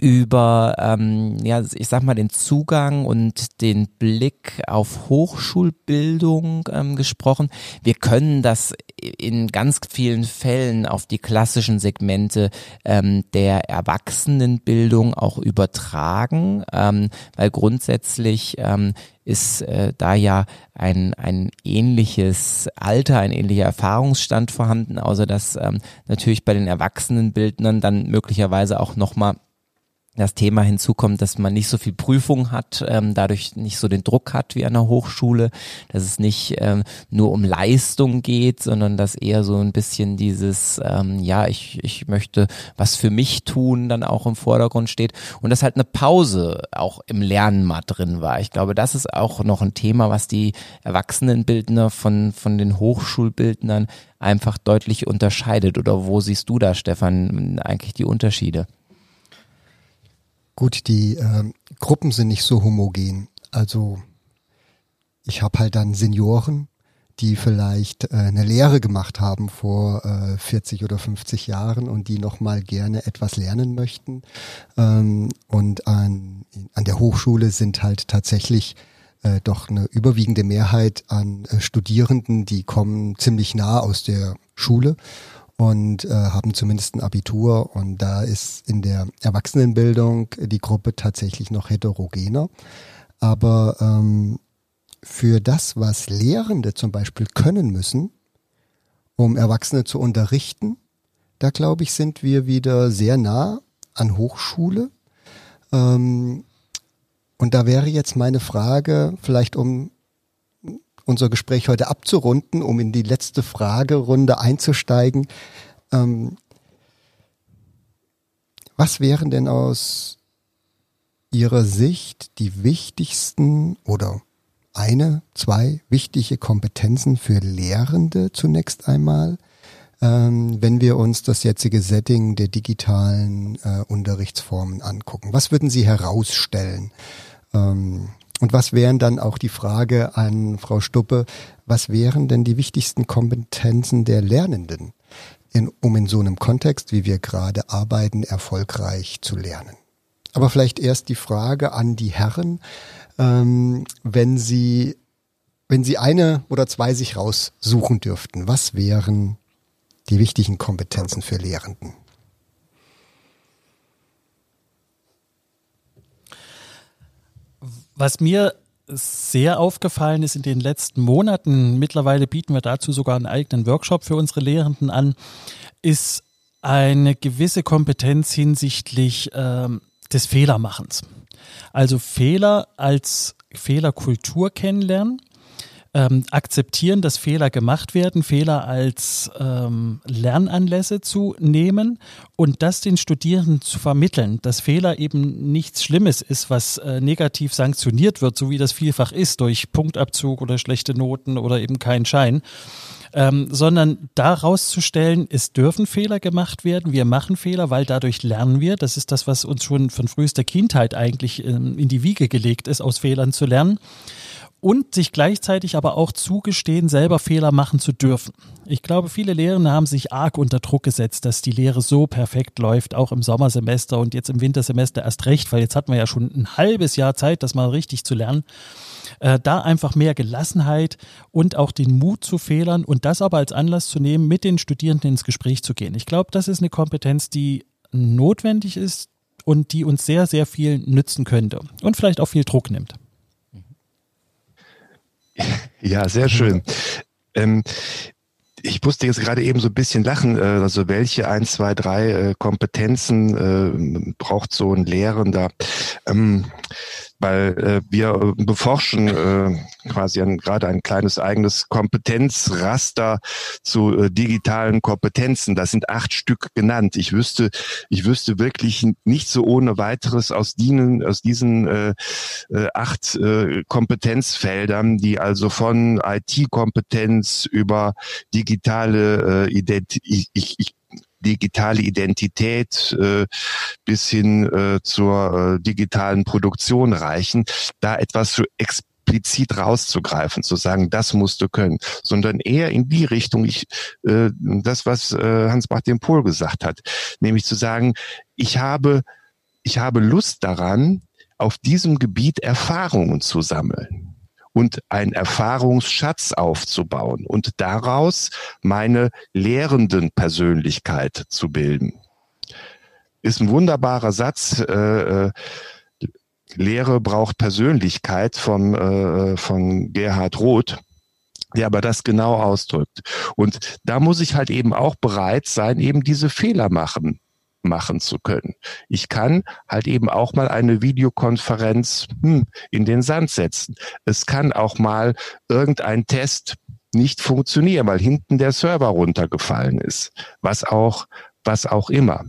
über, ähm, ja, ich sag mal, den Zugang und den Blick auf Hochschulbildung ähm, gesprochen. Wir können das in ganz vielen Fällen auf die klassischen Segmente ähm, der Erwachsenenbildung auch übertragen, ähm, weil grundsätzlich ähm, ist äh, da ja ein, ein ähnliches Alter, ein ähnlicher Erfahrungsstand vorhanden, außer dass ähm, natürlich bei den Erwachsenenbildnern dann möglicherweise auch nochmal das Thema hinzukommt, dass man nicht so viel Prüfung hat, ähm, dadurch nicht so den Druck hat wie an der Hochschule, dass es nicht ähm, nur um Leistung geht, sondern dass eher so ein bisschen dieses, ähm, ja, ich, ich möchte was für mich tun, dann auch im Vordergrund steht und dass halt eine Pause auch im Lernen mal drin war. Ich glaube, das ist auch noch ein Thema, was die Erwachsenenbildner von, von den Hochschulbildnern einfach deutlich unterscheidet. Oder wo siehst du da, Stefan, eigentlich die Unterschiede? Gut, die äh, Gruppen sind nicht so homogen. Also ich habe halt dann Senioren, die vielleicht äh, eine Lehre gemacht haben vor äh, 40 oder 50 Jahren und die nochmal gerne etwas lernen möchten. Ähm, und an, an der Hochschule sind halt tatsächlich äh, doch eine überwiegende Mehrheit an äh, Studierenden, die kommen ziemlich nah aus der Schule und äh, haben zumindest ein Abitur. Und da ist in der Erwachsenenbildung die Gruppe tatsächlich noch heterogener. Aber ähm, für das, was Lehrende zum Beispiel können müssen, um Erwachsene zu unterrichten, da glaube ich, sind wir wieder sehr nah an Hochschule. Ähm, und da wäre jetzt meine Frage, vielleicht um unser Gespräch heute abzurunden, um in die letzte Fragerunde einzusteigen. Ähm, was wären denn aus Ihrer Sicht die wichtigsten oder eine, zwei wichtige Kompetenzen für Lehrende zunächst einmal, ähm, wenn wir uns das jetzige Setting der digitalen äh, Unterrichtsformen angucken? Was würden Sie herausstellen? Ähm, und was wären dann auch die Frage an Frau Stuppe, was wären denn die wichtigsten Kompetenzen der Lernenden, in, um in so einem Kontext, wie wir gerade arbeiten, erfolgreich zu lernen? Aber vielleicht erst die Frage an die Herren, ähm, wenn Sie, wenn Sie eine oder zwei sich raussuchen dürften, was wären die wichtigen Kompetenzen für Lehrenden? Was mir sehr aufgefallen ist in den letzten Monaten, mittlerweile bieten wir dazu sogar einen eigenen Workshop für unsere Lehrenden an, ist eine gewisse Kompetenz hinsichtlich ähm, des Fehlermachens. Also Fehler als Fehlerkultur kennenlernen ähm, akzeptieren, dass Fehler gemacht werden, Fehler als ähm, Lernanlässe zu nehmen und das den Studierenden zu vermitteln, dass Fehler eben nichts Schlimmes ist, was äh, negativ sanktioniert wird, so wie das vielfach ist, durch Punktabzug oder schlechte Noten oder eben keinen Schein. Ähm, sondern daraus zu stellen, es dürfen Fehler gemacht werden, wir machen Fehler, weil dadurch lernen wir. Das ist das, was uns schon von frühester Kindheit eigentlich ähm, in die Wiege gelegt ist, aus Fehlern zu lernen und sich gleichzeitig aber auch zugestehen, selber Fehler machen zu dürfen. Ich glaube, viele Lehrende haben sich arg unter Druck gesetzt, dass die Lehre so perfekt läuft, auch im Sommersemester und jetzt im Wintersemester erst recht, weil jetzt hatten wir ja schon ein halbes Jahr Zeit, das mal richtig zu lernen. Äh, da einfach mehr Gelassenheit und auch den Mut zu Fehlern und das aber als Anlass zu nehmen, mit den Studierenden ins Gespräch zu gehen. Ich glaube, das ist eine Kompetenz, die notwendig ist und die uns sehr, sehr viel nützen könnte und vielleicht auch viel Druck nimmt. [laughs] Ja, sehr schön. Ähm, ich musste jetzt gerade eben so ein bisschen lachen. Äh, also welche ein, zwei, drei äh, Kompetenzen äh, braucht so ein Lehrender? Ähm, weil äh, wir beforschen äh, quasi ein, gerade ein kleines eigenes Kompetenzraster zu äh, digitalen Kompetenzen. Das sind acht Stück genannt. Ich wüsste, ich wüsste wirklich nicht so ohne weiteres aus diesen, aus diesen äh, äh, acht äh, Kompetenzfeldern, die also von IT-Kompetenz über digitale äh, Identität, ich, ich, ich digitale Identität äh, bis hin äh, zur äh, digitalen Produktion reichen, da etwas zu explizit rauszugreifen, zu sagen, das musst du können, sondern eher in die Richtung, ich, äh, das, was äh, Hans-Martin Pohl gesagt hat, nämlich zu sagen, ich habe, ich habe Lust daran, auf diesem Gebiet Erfahrungen zu sammeln und einen Erfahrungsschatz aufzubauen und daraus meine lehrenden Persönlichkeit zu bilden. Ist ein wunderbarer Satz. Äh, äh, Lehre braucht Persönlichkeit von, äh, von Gerhard Roth der aber das genau ausdrückt. Und da muss ich halt eben auch bereit sein, eben diese Fehler machen machen zu können. Ich kann halt eben auch mal eine Videokonferenz hm, in den Sand setzen. Es kann auch mal irgendein Test nicht funktionieren, weil hinten der Server runtergefallen ist. Was auch, was auch immer.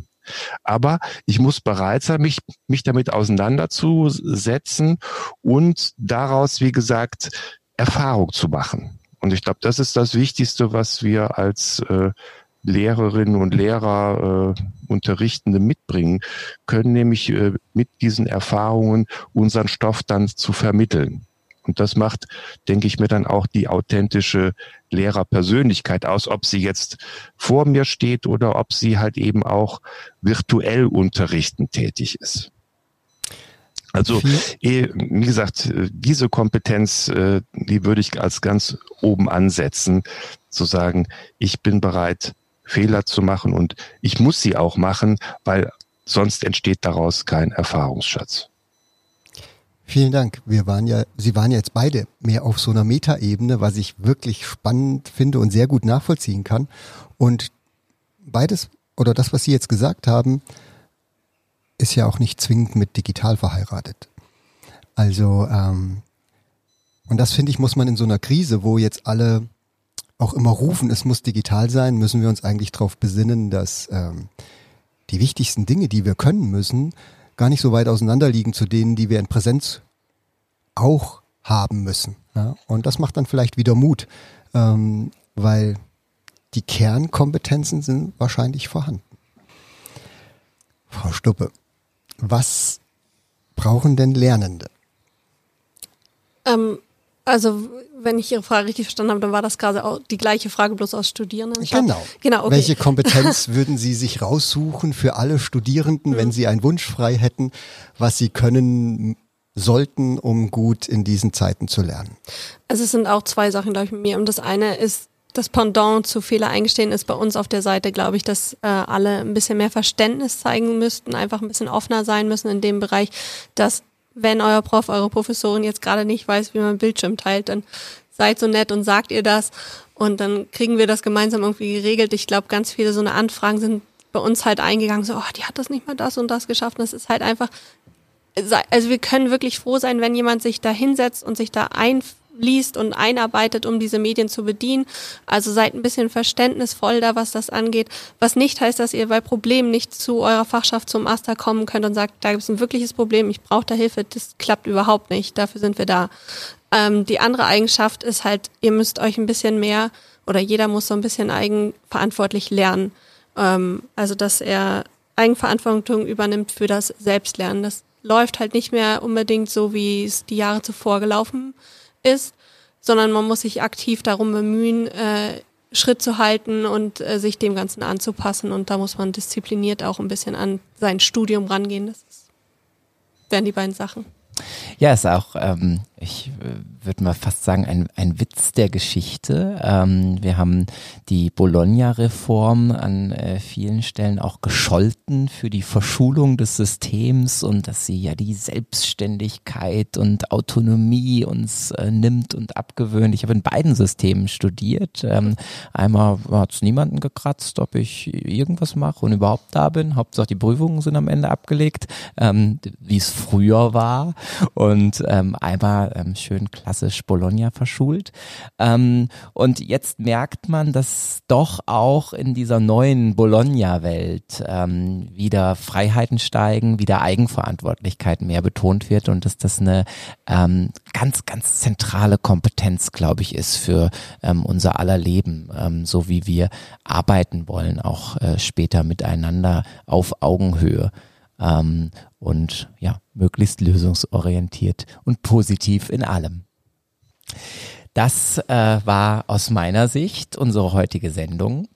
Aber ich muss bereit sein, mich, mich damit auseinanderzusetzen und daraus, wie gesagt, Erfahrung zu machen. Und ich glaube, das ist das Wichtigste, was wir als äh, Lehrerinnen und Lehrer, äh, Unterrichtende mitbringen, können nämlich äh, mit diesen Erfahrungen unseren Stoff dann zu vermitteln. Und das macht, denke ich mir, dann auch die authentische Lehrerpersönlichkeit aus, ob sie jetzt vor mir steht oder ob sie halt eben auch virtuell unterrichten tätig ist. Also, wie gesagt, diese Kompetenz, äh, die würde ich als ganz oben ansetzen, zu sagen, ich bin bereit, Fehler zu machen und ich muss sie auch machen, weil sonst entsteht daraus kein Erfahrungsschatz. Vielen Dank. Wir waren ja, Sie waren jetzt beide mehr auf so einer Metaebene, was ich wirklich spannend finde und sehr gut nachvollziehen kann. Und beides oder das, was Sie jetzt gesagt haben, ist ja auch nicht zwingend mit digital verheiratet. Also ähm, und das finde ich muss man in so einer Krise, wo jetzt alle auch immer rufen, es muss digital sein, müssen wir uns eigentlich darauf besinnen, dass ähm, die wichtigsten Dinge, die wir können müssen, gar nicht so weit auseinander liegen zu denen, die wir in Präsenz auch haben müssen. Ja? Und das macht dann vielleicht wieder Mut, ähm, weil die Kernkompetenzen sind wahrscheinlich vorhanden. Frau Stuppe, was brauchen denn Lernende? Ähm, also, wenn ich Ihre Frage richtig verstanden habe, dann war das gerade auch die gleiche Frage bloß aus Studierenden. Genau. genau okay. Welche Kompetenz [laughs] würden Sie sich raussuchen für alle Studierenden, mhm. wenn Sie einen Wunsch frei hätten, was Sie können sollten, um gut in diesen Zeiten zu lernen? Also es sind auch zwei Sachen, glaube ich, mit mir. Und das eine ist, das Pendant zu Fehler eingestehen ist bei uns auf der Seite, glaube ich, dass äh, alle ein bisschen mehr Verständnis zeigen müssten, einfach ein bisschen offener sein müssen in dem Bereich, dass wenn euer Prof, eure Professorin jetzt gerade nicht weiß, wie man Bildschirm teilt, dann seid so nett und sagt ihr das und dann kriegen wir das gemeinsam irgendwie geregelt. Ich glaube, ganz viele so eine Anfragen sind bei uns halt eingegangen, so, oh, die hat das nicht mal das und das geschafft. Und das ist halt einfach, also wir können wirklich froh sein, wenn jemand sich da hinsetzt und sich da ein liest und einarbeitet, um diese Medien zu bedienen. Also seid ein bisschen verständnisvoll da, was das angeht. Was nicht heißt, dass ihr bei Problemen nicht zu eurer Fachschaft zum Master kommen könnt und sagt, da gibt es ein wirkliches Problem, ich brauche da Hilfe. Das klappt überhaupt nicht. Dafür sind wir da. Ähm, die andere Eigenschaft ist halt, ihr müsst euch ein bisschen mehr oder jeder muss so ein bisschen eigenverantwortlich lernen. Ähm, also dass er Eigenverantwortung übernimmt für das Selbstlernen. Das läuft halt nicht mehr unbedingt so, wie es die Jahre zuvor gelaufen ist, sondern man muss sich aktiv darum bemühen, äh, Schritt zu halten und äh, sich dem Ganzen anzupassen. Und da muss man diszipliniert auch ein bisschen an sein Studium rangehen. Das ist, wären die beiden Sachen. Ja, ist auch ähm, ich äh, würde mal fast sagen, ein, ein Witz der Geschichte. Ähm, wir haben die Bologna-Reform an äh, vielen Stellen auch gescholten für die Verschulung des Systems und dass sie ja die Selbstständigkeit und Autonomie uns äh, nimmt und abgewöhnt. Ich habe in beiden Systemen studiert. Ähm, einmal hat es niemanden gekratzt, ob ich irgendwas mache und überhaupt da bin. Hauptsache die Prüfungen sind am Ende abgelegt, ähm, wie es früher war. Und ähm, ähm, schön klassisch Bologna verschult. Ähm, und jetzt merkt man, dass doch auch in dieser neuen Bologna-Welt ähm, wieder Freiheiten steigen, wieder Eigenverantwortlichkeit mehr betont wird und dass das eine ähm, ganz, ganz zentrale Kompetenz, glaube ich, ist für ähm, unser aller Leben, ähm, so wie wir arbeiten wollen, auch äh, später miteinander auf Augenhöhe ähm, und ja, möglichst lösungsorientiert und positiv in allem. Das äh, war aus meiner Sicht unsere heutige Sendung.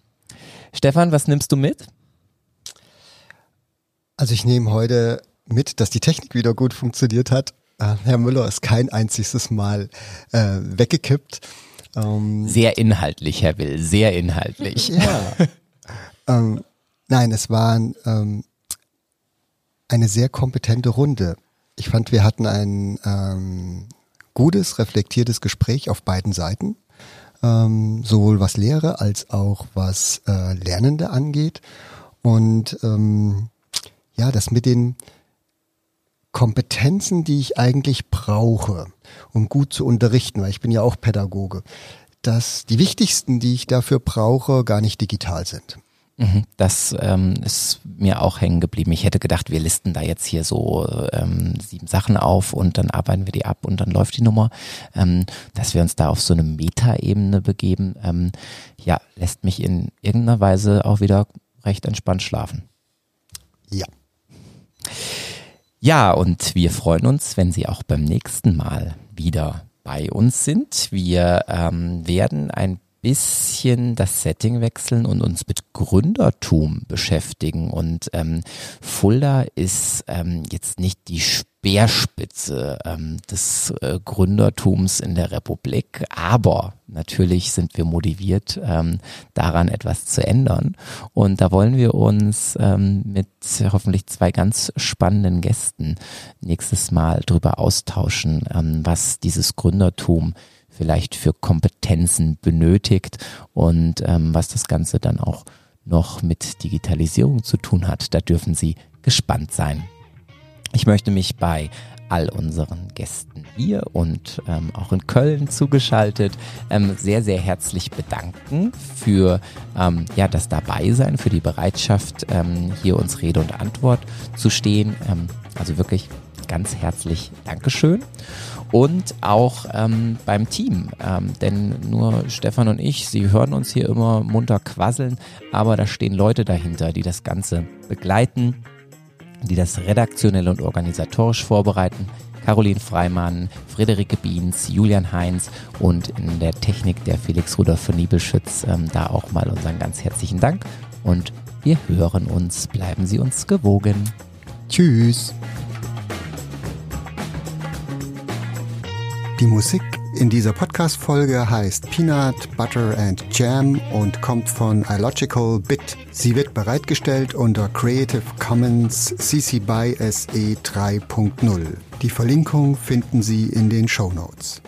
Stefan, was nimmst du mit? Also ich nehme heute mit, dass die Technik wieder gut funktioniert hat. Äh, Herr Müller ist kein einziges Mal äh, weggekippt. Ähm, sehr inhaltlich, Herr Will, sehr inhaltlich. Ja. [laughs] ähm, nein, es waren ähm, eine sehr kompetente Runde. Ich fand, wir hatten ein ähm, gutes, reflektiertes Gespräch auf beiden Seiten, ähm, sowohl was Lehre als auch was äh, Lernende angeht. Und ähm, ja, das mit den Kompetenzen, die ich eigentlich brauche, um gut zu unterrichten, weil ich bin ja auch Pädagoge, dass die wichtigsten, die ich dafür brauche, gar nicht digital sind. Mhm. Das ähm, ist mir auch hängen geblieben. Ich hätte gedacht, wir listen da jetzt hier so ähm, sieben Sachen auf und dann arbeiten wir die ab und dann läuft die Nummer. Ähm, dass wir uns da auf so eine Metaebene begeben, ähm, ja, lässt mich in irgendeiner Weise auch wieder recht entspannt schlafen. Ja. Ja, und wir freuen uns, wenn Sie auch beim nächsten Mal wieder bei uns sind. Wir ähm, werden ein bisschen das Setting wechseln und uns mit Gründertum beschäftigen. Und ähm, Fulda ist ähm, jetzt nicht die Speerspitze ähm, des äh, Gründertums in der Republik, aber natürlich sind wir motiviert, ähm, daran etwas zu ändern. Und da wollen wir uns ähm, mit hoffentlich zwei ganz spannenden Gästen nächstes Mal drüber austauschen, ähm, was dieses Gründertum vielleicht für Kompetenzen benötigt und ähm, was das Ganze dann auch noch mit Digitalisierung zu tun hat. Da dürfen Sie gespannt sein. Ich möchte mich bei all unseren Gästen hier und ähm, auch in Köln zugeschaltet ähm, sehr, sehr herzlich bedanken für ähm, ja, das Dabeisein, für die Bereitschaft, ähm, hier uns Rede und Antwort zu stehen. Ähm, also wirklich ganz herzlich Dankeschön und auch ähm, beim Team. Ähm, denn nur Stefan und ich, sie hören uns hier immer munter quasseln, aber da stehen Leute dahinter, die das Ganze begleiten, die das redaktionell und organisatorisch vorbereiten. Caroline Freimann, Friederike Biens, Julian Heinz und in der Technik der Felix Rudolf von Niebelschütz. Ähm, da auch mal unseren ganz herzlichen Dank und wir hören uns. Bleiben Sie uns gewogen. Tschüss. Die Musik in dieser Podcast-Folge heißt Peanut, Butter and Jam und kommt von iLogical Bit. Sie wird bereitgestellt unter Creative Commons CC BY SE 3.0. Die Verlinkung finden Sie in den Show Notes.